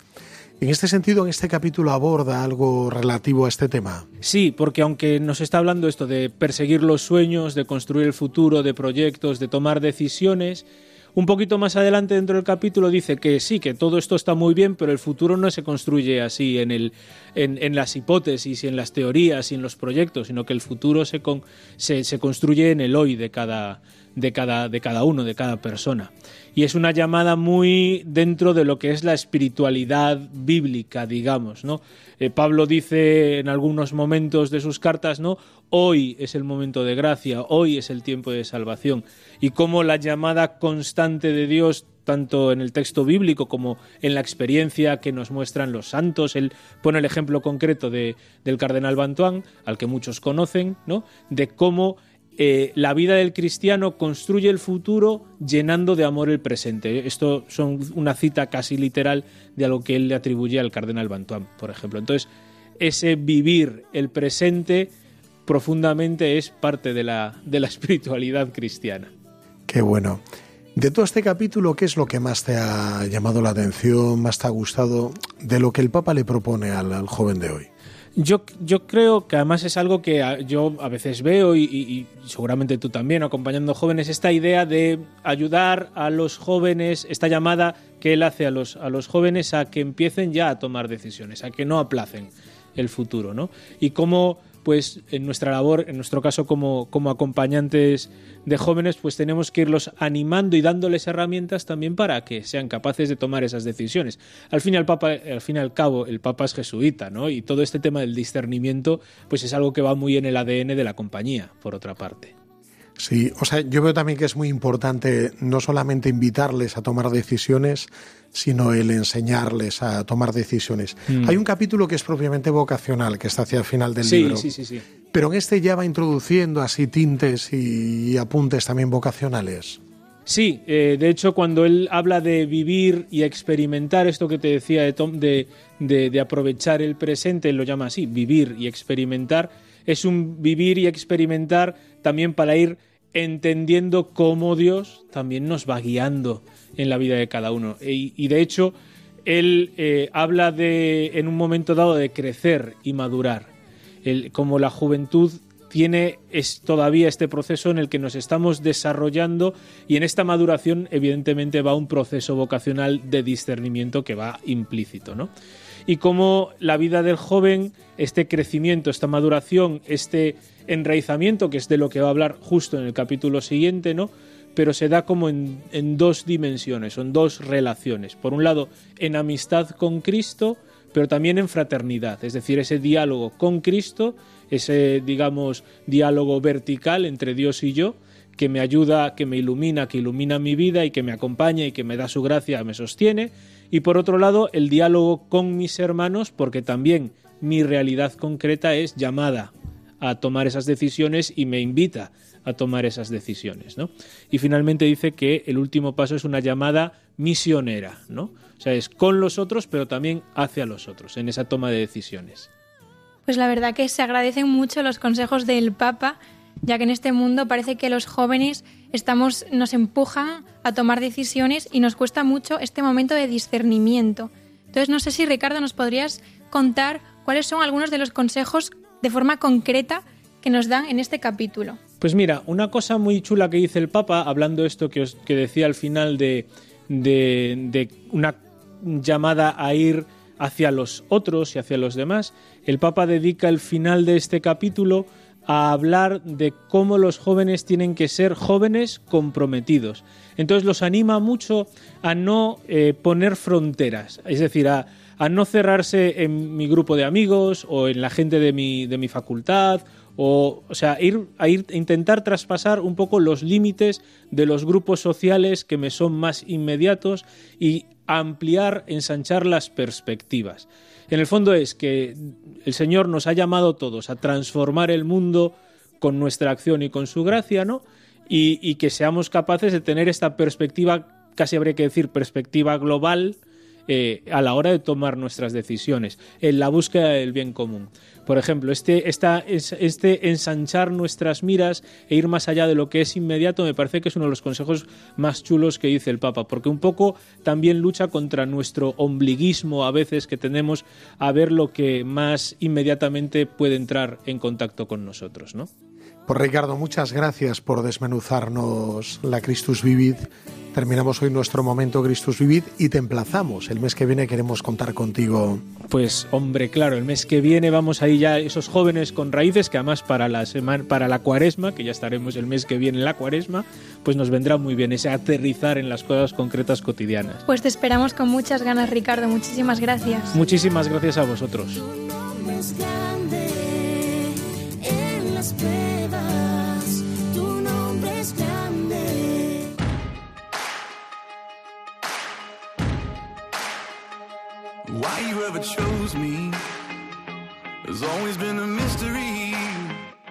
En este sentido, en este capítulo aborda algo relativo a este tema. Sí, porque aunque nos está hablando esto de perseguir los sueños, de construir el futuro, de proyectos, de tomar decisiones, un poquito más adelante dentro del capítulo dice que sí, que todo esto está muy bien, pero el futuro no se construye así en, el, en, en las hipótesis y en las teorías y en los proyectos, sino que el futuro se, con, se, se construye en el hoy de cada, de cada, de cada uno, de cada persona. Y es una llamada muy dentro de lo que es la espiritualidad bíblica, digamos, ¿no? Eh, Pablo dice en algunos momentos de sus cartas, ¿no? Hoy es el momento de gracia, hoy es el tiempo de salvación. Y como la llamada constante de Dios tanto en el texto bíblico como en la experiencia que nos muestran los santos. Él pone el ejemplo concreto de, del cardenal Bantuán, al que muchos conocen, ¿no? de cómo eh, la vida del cristiano construye el futuro llenando de amor el presente. Esto son una cita casi literal de algo que él le atribuye al cardenal Bantuán, por ejemplo. Entonces, ese vivir el presente profundamente es parte de la, espiritualidad cristiana. Qué bueno. De todo este capítulo, ¿qué es lo que más te ha llamado la atención, más te ha gustado de lo que el Papa le propone al joven de hoy? Yo, yo, creo que además es algo que yo a veces veo y, y, seguramente tú también acompañando jóvenes, esta idea de ayudar a los jóvenes, esta llamada que él hace a los, a los jóvenes a que empiecen ya a tomar decisiones, a que no aplacen el futuro, ¿no? Y cómo pues en nuestra labor, en nuestro caso como, como acompañantes de jóvenes, pues tenemos que irlos animando y dándoles herramientas también para que sean capaces de tomar esas decisiones. Al fin y al, Papa, al, fin y al cabo, el Papa es jesuita, ¿no? Y todo este tema del discernimiento, pues es algo que va muy en el ADN de la compañía, por otra parte. Sí, o sea, yo veo también que es muy importante no solamente invitarles a tomar decisiones, sino el enseñarles a tomar decisiones. Mm. Hay un capítulo que es propiamente vocacional, que está hacia el final del sí, libro. Sí, sí, sí. Pero en este ya va introduciendo así tintes y apuntes también vocacionales. Sí, eh, de hecho, cuando él habla de vivir y experimentar esto que te decía de, Tom, de, de, de aprovechar el presente, él lo llama así, vivir y experimentar, es un vivir y experimentar también para ir entendiendo cómo Dios también nos va guiando en la vida de cada uno. Y, y de hecho, él eh, habla de, en un momento dado, de crecer y madurar. Como la juventud tiene es todavía este proceso en el que nos estamos desarrollando y en esta maduración evidentemente va un proceso vocacional de discernimiento que va implícito, ¿no? Y como la vida del joven, este crecimiento, esta maduración, este enraizamiento, que es de lo que va a hablar justo en el capítulo siguiente, ¿no? Pero se da como en, en dos dimensiones, son dos relaciones. Por un lado, en amistad con Cristo, pero también en fraternidad, es decir, ese diálogo con Cristo, ese, digamos, diálogo vertical entre Dios y yo, que me ayuda, que me ilumina, que ilumina mi vida y que me acompaña y que me da su gracia, me sostiene. Y por otro lado, el diálogo con mis hermanos, porque también mi realidad concreta es llamada a tomar esas decisiones y me invita a tomar esas decisiones, ¿no? Y finalmente dice que el último paso es una llamada misionera, ¿no? O sea, es con los otros, pero también hacia los otros, en esa toma de decisiones. Pues la verdad que se agradecen mucho los consejos del Papa, ya que en este mundo parece que los jóvenes estamos, nos empujan a tomar decisiones y nos cuesta mucho este momento de discernimiento. Entonces, no sé si Ricardo nos podrías contar cuáles son algunos de los consejos de forma concreta que nos dan en este capítulo. Pues mira, una cosa muy chula que dice el Papa, hablando esto que, que decía al final de, de, de una llamada a ir hacia los otros y hacia los demás, el Papa dedica el final de este capítulo a hablar de cómo los jóvenes tienen que ser jóvenes comprometidos. Entonces los anima mucho a no eh, poner fronteras, es decir, a, no cerrarse en mi grupo de amigos o en la gente de mi, de mi facultad o, o sea, ir, a ir, intentar traspasar un poco los límites de los grupos sociales que me son más inmediatos y ampliar, ensanchar las perspectivas. En el fondo es que el Señor nos ha llamado todos a transformar el mundo con nuestra acción y con su gracia, ¿no? Y, y que seamos capaces de tener esta perspectiva, casi habría que decir perspectiva global, eh, a la hora de tomar nuestras decisiones, en la búsqueda del bien común. Por ejemplo, este, esta, este ensanchar nuestras miras e ir más allá de lo que es inmediato me parece que es uno de los consejos más chulos que dice el Papa, porque un poco también lucha contra nuestro ombliguismo a veces que tenemos a ver lo que más inmediatamente puede entrar en contacto con nosotros, ¿no? Pues Ricardo, muchas gracias por desmenuzarnos la Christus Vivid. Terminamos hoy nuestro momento Christus Vivid y te emplazamos. El mes que viene queremos contar contigo. Pues hombre, claro, el mes que viene vamos ahí ya esos jóvenes con raíces que además para la semana, para la cuaresma, que ya estaremos el mes que viene en la cuaresma, pues nos vendrá muy bien ese aterrizar en las cosas concretas cotidianas. Pues te esperamos con muchas ganas, Ricardo. Muchísimas gracias. Muchísimas gracias a vosotros. Pruebas, tu nombre es grande. Why you ever chose me has always been a mystery.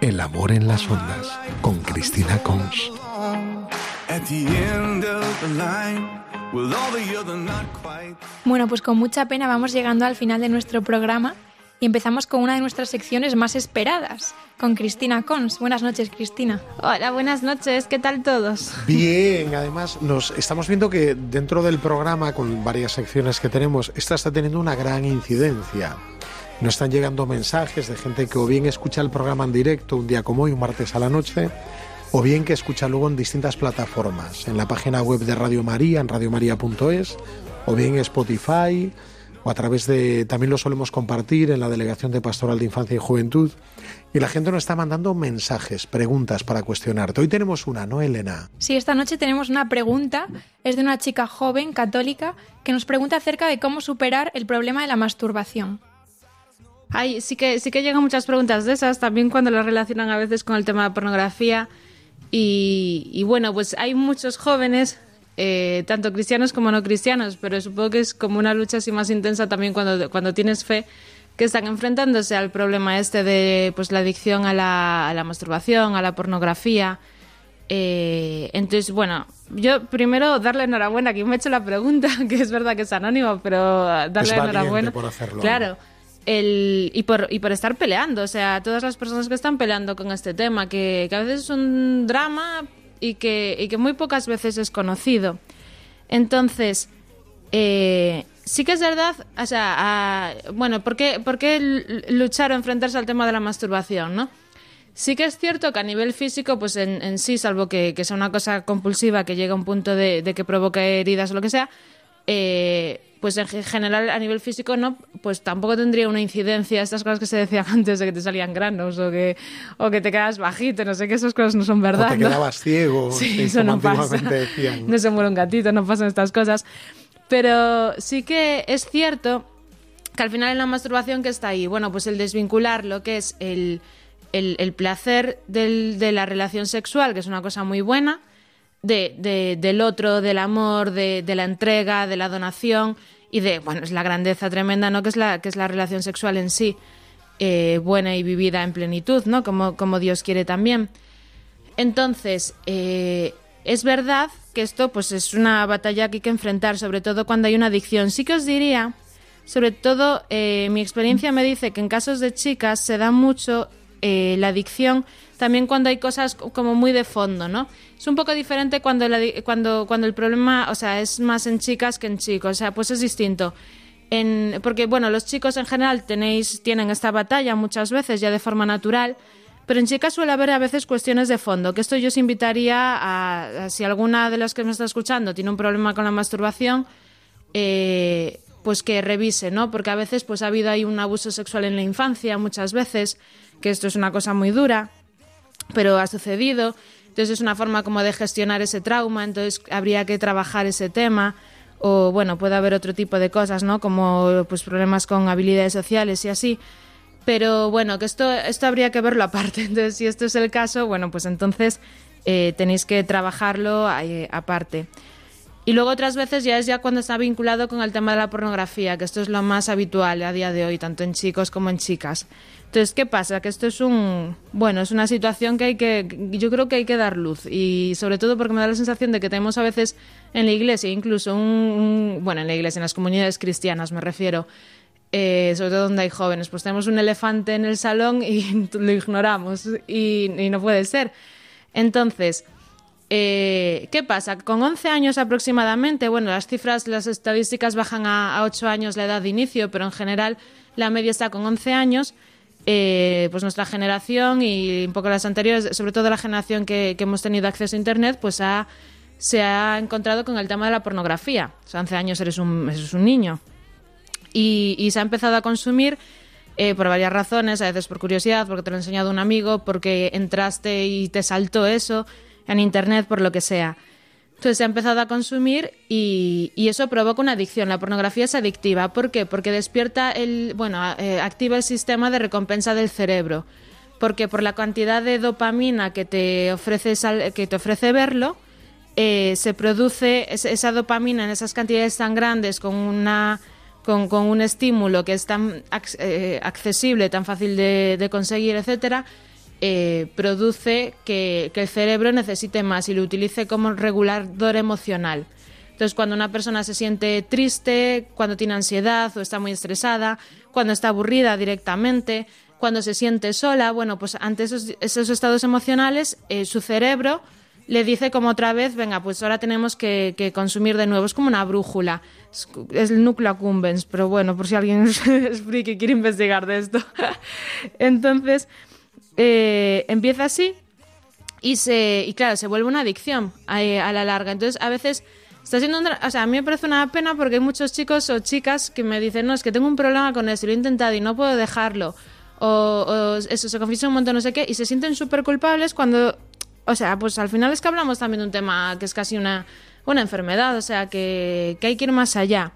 El amor en las ondas con Cristina Cons. At the end of the line. Bueno, pues con mucha pena vamos llegando al final de nuestro programa y empezamos con una de nuestras secciones más esperadas, con Cristina Cons. Buenas noches, Cristina. Hola, buenas noches. ¿Qué tal todos? Bien, además nos estamos viendo que dentro del programa, con varias secciones que tenemos, esta está teniendo una gran incidencia. Nos están llegando mensajes de gente que o bien escucha el programa en directo un día como hoy, un martes a la noche, o bien que escucha luego en distintas plataformas, en la página web de Radio María, en radiomaria.es, o bien en Spotify, o a través de, también lo solemos compartir en la Delegación de Pastoral de Infancia y Juventud, y la gente nos está mandando mensajes, preguntas para cuestionarte. Hoy tenemos una, ¿no, Elena? Sí, esta noche tenemos una pregunta, es de una chica joven, católica, que nos pregunta acerca de cómo superar el problema de la masturbación. Ay, sí que, sí que llegan muchas preguntas de esas, también cuando las relacionan a veces con el tema de pornografía. Y, y bueno, pues hay muchos jóvenes, eh, tanto cristianos como no cristianos, pero supongo que es como una lucha así más intensa también cuando, cuando tienes fe, que están enfrentándose al problema este de pues la adicción a la, a la masturbación, a la pornografía. Eh, entonces, bueno, yo primero darle enhorabuena a quien me ha hecho la pregunta, que es verdad que es anónimo, pero darle Es enhorabuena. por hacerlo. Claro. El, y, por, y por estar peleando, o sea, todas las personas que están peleando con este tema, que, que a veces es un drama y que, y que muy pocas veces es conocido. Entonces, eh, sí que es verdad, o sea, bueno, ¿por qué, luchar o enfrentarse al tema de la masturbación, no? Sí que es cierto que a nivel físico, pues en, sí, salvo que, que sea una cosa compulsiva que llega a un punto de, de que provoque heridas o lo que sea, eh, pues en ge- general a nivel físico no, pues tampoco tendría una incidencia estas cosas que se decían antes de que te salían granos o que, o que te quedas bajito, no sé que esas cosas no son verdad. o te ¿no? quedabas ciego, Sí, sí, eso como no pasa. decían. No se muere un gatito, no pasan estas cosas. Pero sí que es cierto que al final en la masturbación que está ahí, bueno, pues el desvincular lo que es el, el, el placer del- de la relación sexual, que es una cosa muy buena, de, de- del otro, del amor, de, de la entrega, de la donación y de, bueno, es la grandeza tremenda, ¿no? Que es la, que es la relación sexual en sí, eh, buena y vivida en plenitud, ¿no? Como, como Dios quiere también. Entonces, eh, es verdad que esto pues es una batalla que hay que enfrentar, sobre todo cuando hay una adicción. Sí que os diría, sobre todo eh, mi experiencia me dice que en casos de chicas se da mucho eh, la adicción también cuando hay cosas co- como muy de fondo, ¿no? Es un poco diferente cuando, cuando, cuando el problema, o sea, es más en chicas que en chicos, o sea, pues es distinto. Porque, bueno, los chicos en general tenéis, tienen esta batalla muchas veces ya de forma natural, pero en chicas suele haber a veces cuestiones de fondo, que esto yo os invitaría a, a si alguna de las que me está escuchando tiene un problema con la masturbación, eh, pues que revise, ¿no? Porque a veces pues ha habido ahí un abuso sexual en la infancia, muchas veces, que esto es una cosa muy dura, pero ha sucedido. Entonces es una forma como de gestionar ese trauma, entonces habría que trabajar ese tema. O bueno, puede haber otro tipo de cosas, ¿no? Como pues problemas con habilidades sociales y así. Pero bueno, que esto, esto habría que verlo aparte. Entonces, si esto es el caso, bueno, pues entonces eh, tenéis que trabajarlo eh, aparte. Y luego otras veces ya es ya cuando está vinculado con el tema de la pornografía, que esto es lo más habitual a día de hoy, tanto en chicos como en chicas. Entonces, ¿qué pasa? Que esto es un, bueno, es una situación que hay que, yo creo que hay que dar luz y sobre todo porque me da la sensación de que tenemos a veces en la iglesia, incluso un, bueno, en la iglesia, en las comunidades cristianas me refiero, eh, sobre todo donde hay jóvenes, pues tenemos un elefante en el salón y lo ignoramos y no puede ser. Entonces, eh, ¿qué pasa? Con 11 años aproximadamente, bueno, las cifras, las estadísticas bajan a, a 8 años la edad de inicio, pero en general la media está con 11 años. eh, pues nuestra generación y un poco las anteriores, sobre todo la generación que, hemos tenido acceso a Internet, pues ha, se ha encontrado con el tema de la pornografía. O sea, 11 años eres un, niño y, y se ha empezado a consumir eh, por varias razones, a veces por curiosidad, porque te lo ha enseñado un amigo, porque entraste y te saltó eso en internet, por lo que sea. Entonces se ha empezado a consumir y, eso provoca una adicción. La pornografía es adictiva. ¿Por qué? Porque despierta el, bueno, eh, activa el sistema de recompensa del cerebro. Porque por la cantidad de dopamina que te ofrece, que te ofrece verlo, eh, se produce es- esa dopamina en esas cantidades tan grandes con una con, un estímulo que es tan eh, accesible, tan fácil de, de conseguir, etcétera, eh, produce que, el cerebro necesite más y lo utilice como regulador emocional. Entonces, cuando una persona se siente triste, cuando tiene ansiedad o está muy estresada, cuando está aburrida directamente, cuando se siente sola, bueno, pues ante esos, estados emocionales, eh, su cerebro le dice como otra vez, venga, pues ahora tenemos que, consumir de nuevo. Es como una brújula. Es, el núcleo accumbens, pero bueno, por si alguien es friki quiere investigar de esto. Entonces, eh, empieza así y se y claro se vuelve una adicción a, a la larga. Entonces a veces está siendo un o sea a mí me parece una pena porque hay muchos chicos o chicas que me dicen no es que tengo un problema con esto y lo he intentado y no puedo dejarlo o, eso se confiesan un montón no sé qué y se sienten súper culpables cuando o sea pues al final es que hablamos también de un tema que es casi una una enfermedad o sea que, que hay que ir más allá.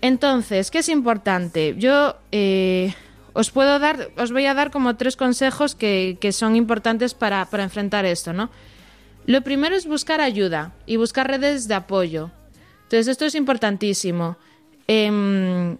Entonces, ¿qué es importante? Yo eh, os puedo dar, os voy a dar como tres consejos que, que son importantes para, para enfrentar esto, ¿no? Lo primero es buscar ayuda y buscar redes de apoyo. Entonces, esto es importantísimo. Em,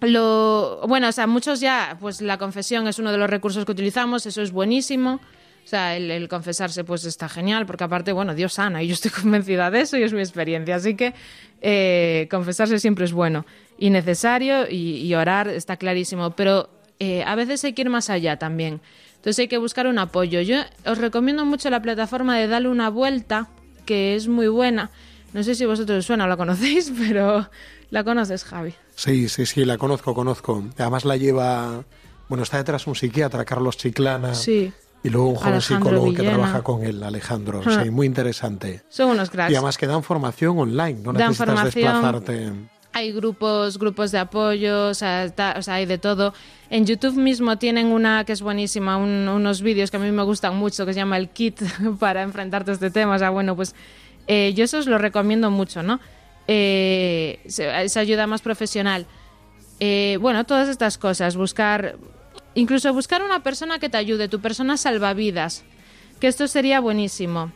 lo, bueno, o sea, muchos ya, pues la confesión es uno de los recursos que utilizamos, eso es buenísimo. O sea, el, confesarse pues está genial, porque aparte, bueno, Dios sana y yo estoy convencida de eso y es mi experiencia. Así que eh, confesarse siempre es bueno y necesario y, y orar está clarísimo, pero eh, a veces hay que ir más allá también. Entonces hay que buscar un apoyo. Yo os recomiendo mucho la plataforma de Dale una vuelta, que es muy buena. No sé si vosotros os suena o la conocéis, pero la conoces, Javi. Sí, sí, sí, la conozco, conozco. Además la lleva, bueno, está detrás un psiquiatra, Carlos Chiclana. Sí. Y luego un joven Alejandro psicólogo que Villena. trabaja con él, Alejandro. Ah. Sí, muy interesante. Son unos cracks. Y además que dan formación online, no Dan necesitas formación. desplazarte. Hay grupos, grupos de apoyo, o sea, hay de todo. En YouTube mismo tienen una que es buenísima, un- unos vídeos que a mí me gustan mucho, que se llama el kit para enfrentarte a este tema. O sea, bueno, pues eh, yo eso os lo recomiendo mucho, ¿no? Eh, esa ayuda más profesional. Eh, bueno, todas estas cosas, buscar incluso buscar una persona que te ayude, tu persona salvavidas, que esto sería buenísimo.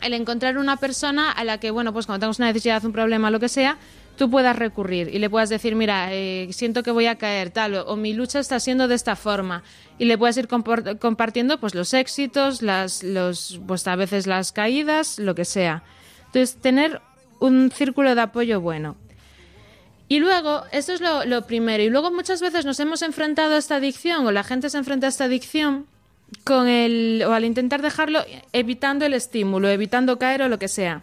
El encontrar una persona a la que, bueno, pues cuando tengas una necesidad, un problema, lo que sea, tú puedas recurrir y le puedas decir, mira, eh, siento que voy a caer, tal, o, o mi lucha está siendo de esta forma, y le puedas ir compartiendo pues los éxitos, las, los, pues a veces las caídas, lo que sea. Entonces, tener un círculo de apoyo bueno. Y luego, esto es lo, lo primero, y luego muchas veces nos hemos enfrentado a esta adicción, o la gente se enfrenta a esta adicción, con el, o al intentar dejarlo, evitando el estímulo, evitando caer o lo que sea.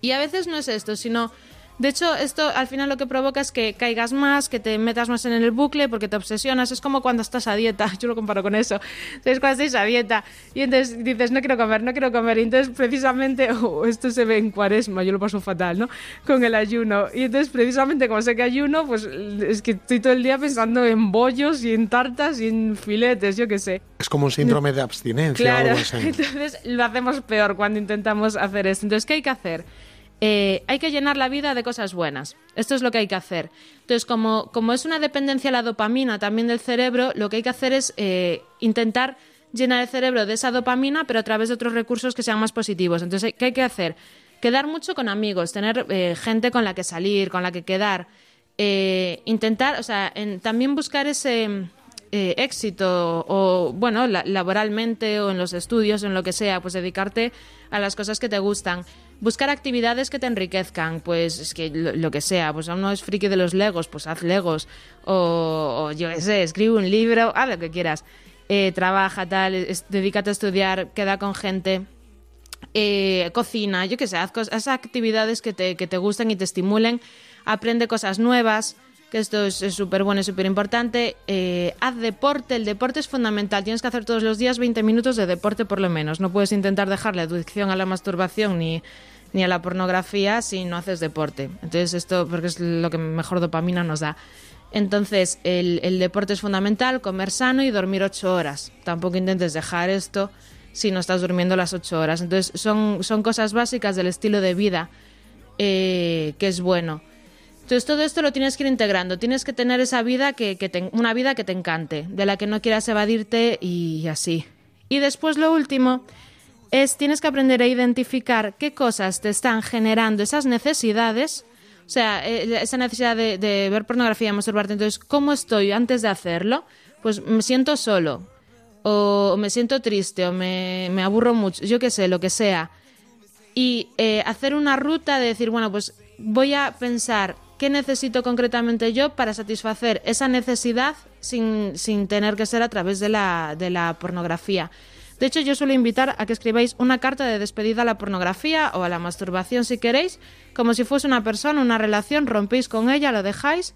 Y a veces no es esto, sino... De hecho, esto al final lo que provoca es que caigas más, que te metas más en el bucle porque te obsesionas. Es como cuando estás a dieta, yo lo comparo con eso. Entonces, cuando estás a dieta y entonces dices, no quiero comer, no quiero comer. Y entonces, precisamente, oh, esto se ve en cuaresma, yo lo paso fatal, ¿no? Con el ayuno. Y entonces, precisamente, como sé que ayuno, pues es que estoy todo el día pensando en bollos y en tartas y en filetes, yo qué sé. Es como un síndrome de abstinencia o Claro, algo así. entonces lo hacemos peor cuando intentamos hacer esto. Entonces, ¿qué hay que hacer? Eh, hay que llenar la vida de cosas buenas. Esto es lo que hay que hacer. Entonces, como, como es una dependencia a la dopamina también del cerebro, lo que hay que hacer es eh, intentar llenar el cerebro de esa dopamina, pero a través de otros recursos que sean más positivos. Entonces, ¿qué hay que hacer? Quedar mucho con amigos, tener eh, gente con la que salir, con la que quedar. Eh, intentar, o sea, también buscar ese éxito o, bueno, la- laboralmente o en los estudios, en lo que sea, pues dedicarte a las cosas que te gustan. Buscar actividades que te enriquezcan, pues es que lo, que sea, pues a uno es friki de los legos, pues haz legos, o, o yo qué sé, escribe un libro, haz lo que quieras. Eh, trabaja, tal, dedícate a estudiar, queda con gente. Eh, cocina, yo qué sé, haz, cos- haz actividades que te, que te gusten y te estimulen, aprende cosas nuevas, que esto es súper bueno y súper importante, eh, haz deporte, el deporte es fundamental, tienes que hacer todos los días 20 minutos de deporte por lo menos, no puedes intentar dejar la adicción a la masturbación ni, ni a la pornografía si no haces deporte, entonces esto porque es lo que mejor dopamina nos da. Entonces, el, el deporte es fundamental, comer sano y dormir ocho horas. Tampoco intentes dejar esto si no estás durmiendo las ocho horas. Entonces, son, son cosas básicas del estilo de vida eh, que es bueno. Entonces, todo esto lo tienes que ir integrando. Tienes que tener esa vida que, que te- una vida que te encante, de la que no quieras evadirte y así. Y después, lo último, es tienes que aprender a identificar qué cosas te están generando esas necesidades. O sea, eh, esa necesidad de, ver pornografía, masturbarte. Entonces, ¿cómo estoy antes de hacerlo? Pues me siento solo, o me siento triste, o me, me aburro mucho, yo qué sé, lo que sea. Y eh, hacer una ruta de decir, bueno, pues voy a pensar qué necesito concretamente yo para satisfacer esa necesidad sin, sin tener que ser a través de la, de la pornografía. De hecho, yo suelo invitar a que escribáis una carta de despedida a la pornografía o a la masturbación si queréis, como si fuese una persona, una relación, rompéis con ella, lo dejáis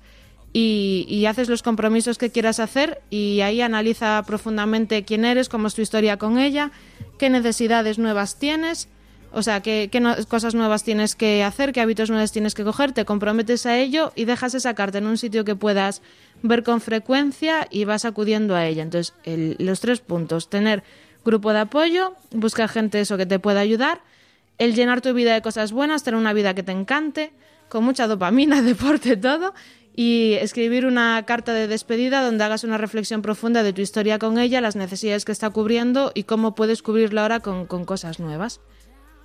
y, y haces los compromisos que quieras hacer y ahí analiza profundamente quién eres, cómo es tu historia con ella, qué necesidades nuevas tienes, o sea, qué, cosas nuevas tienes que hacer, qué hábitos nuevos tienes que coger, te comprometes a ello y dejas esa carta en un sitio que puedas ver con frecuencia y vas acudiendo a ella. Entonces, el- los tres puntos, tener grupo de apoyo, buscar gente eso que te pueda ayudar, el llenar tu vida de cosas buenas, tener una vida que te encante, con mucha dopamina, deporte, todo, y escribir una carta de despedida donde hagas una reflexión profunda de tu historia con ella, las necesidades que está cubriendo y cómo puedes cubrirla ahora con cosas nuevas.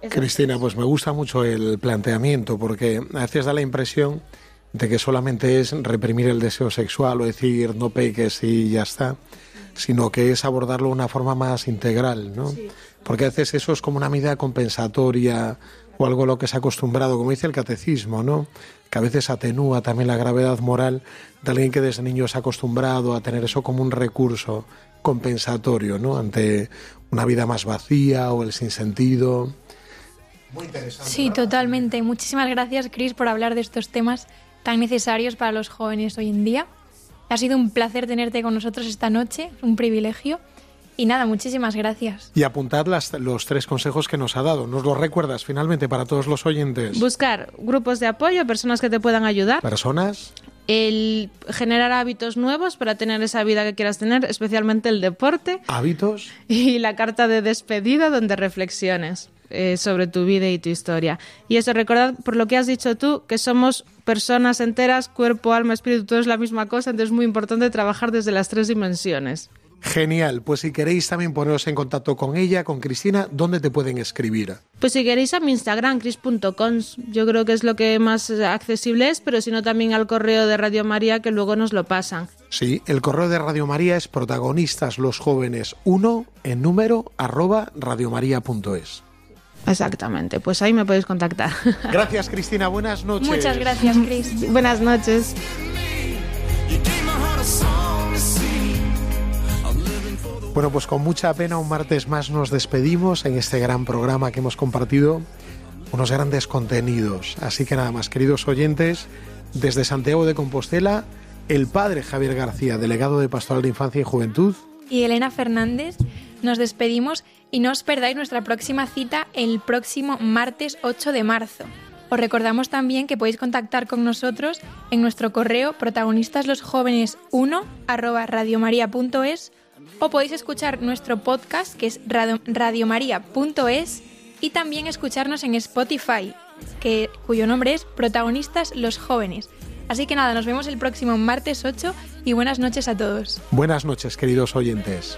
Cristina, pues me gusta mucho el planteamiento porque a veces da la impresión de que solamente es reprimir el deseo sexual o decir no peques y ya está, sino que es abordarlo de una forma más integral, ¿no? Porque a veces eso es como una medida compensatoria o algo a lo que se ha acostumbrado, como dice el catecismo, ¿no? Que a veces atenúa también la gravedad moral de alguien que desde niño se ha acostumbrado a tener eso como un recurso compensatorio, ¿no? Ante una vida más vacía o el sinsentido. Sí, totalmente. Muchísimas gracias, Chris, por hablar de estos temas tan necesarios para los jóvenes hoy en día. Ha sido un placer tenerte con nosotros esta noche, un privilegio. Y nada, muchísimas gracias. Y apuntad las- los tres consejos que nos ha dado. ¿Nos los recuerdas finalmente para todos los oyentes? Buscar grupos de apoyo, personas que te puedan ayudar, Personas. el generar hábitos nuevos para tener esa vida que quieras tener, especialmente el deporte, hábitos. y la carta de despedida donde reflexiones. Eh, sobre tu vida y tu historia. Y eso, recordad, por lo que has dicho tú, que somos personas enteras, cuerpo, alma, espíritu, todo es la misma cosa, entonces es muy importante trabajar desde las tres dimensiones. Genial, pues si queréis también poneros en contacto con ella, con Cristina, ¿dónde te pueden escribir? Pues si queréis a mi Instagram, cris.cons, yo creo que es lo que más accesible es, pero si no también al correo de Radio María que luego nos lo pasan. Sí, el correo de Radio María es protagonistas los jóvenes 1 en número arroba radiomaria.es. Exactamente, pues ahí me podéis contactar. Gracias Cristina, buenas noches. Muchas gracias, Chris. Buenas noches. Bueno, pues con mucha pena un martes más nos despedimos en este gran programa que hemos compartido unos grandes contenidos. Así que nada más, queridos oyentes, desde Santiago de Compostela, el padre Javier García, delegado de Pastoral de Infancia y Juventud, Y Elena Fernández, nos despedimos y no os perdáis nuestra próxima cita el próximo martes 8 de marzo. Os recordamos también que podéis contactar con nosotros en nuestro correo protagonistaslosjóvenes1 arroba o podéis escuchar nuestro podcast que es radio- radiomaria.es y también escucharnos en Spotify, que, cuyo nombre es Protagonistas los Jóvenes. Así que nada, nos vemos el próximo martes 8 y buenas noches a todos. buenas noches, queridos oyentes.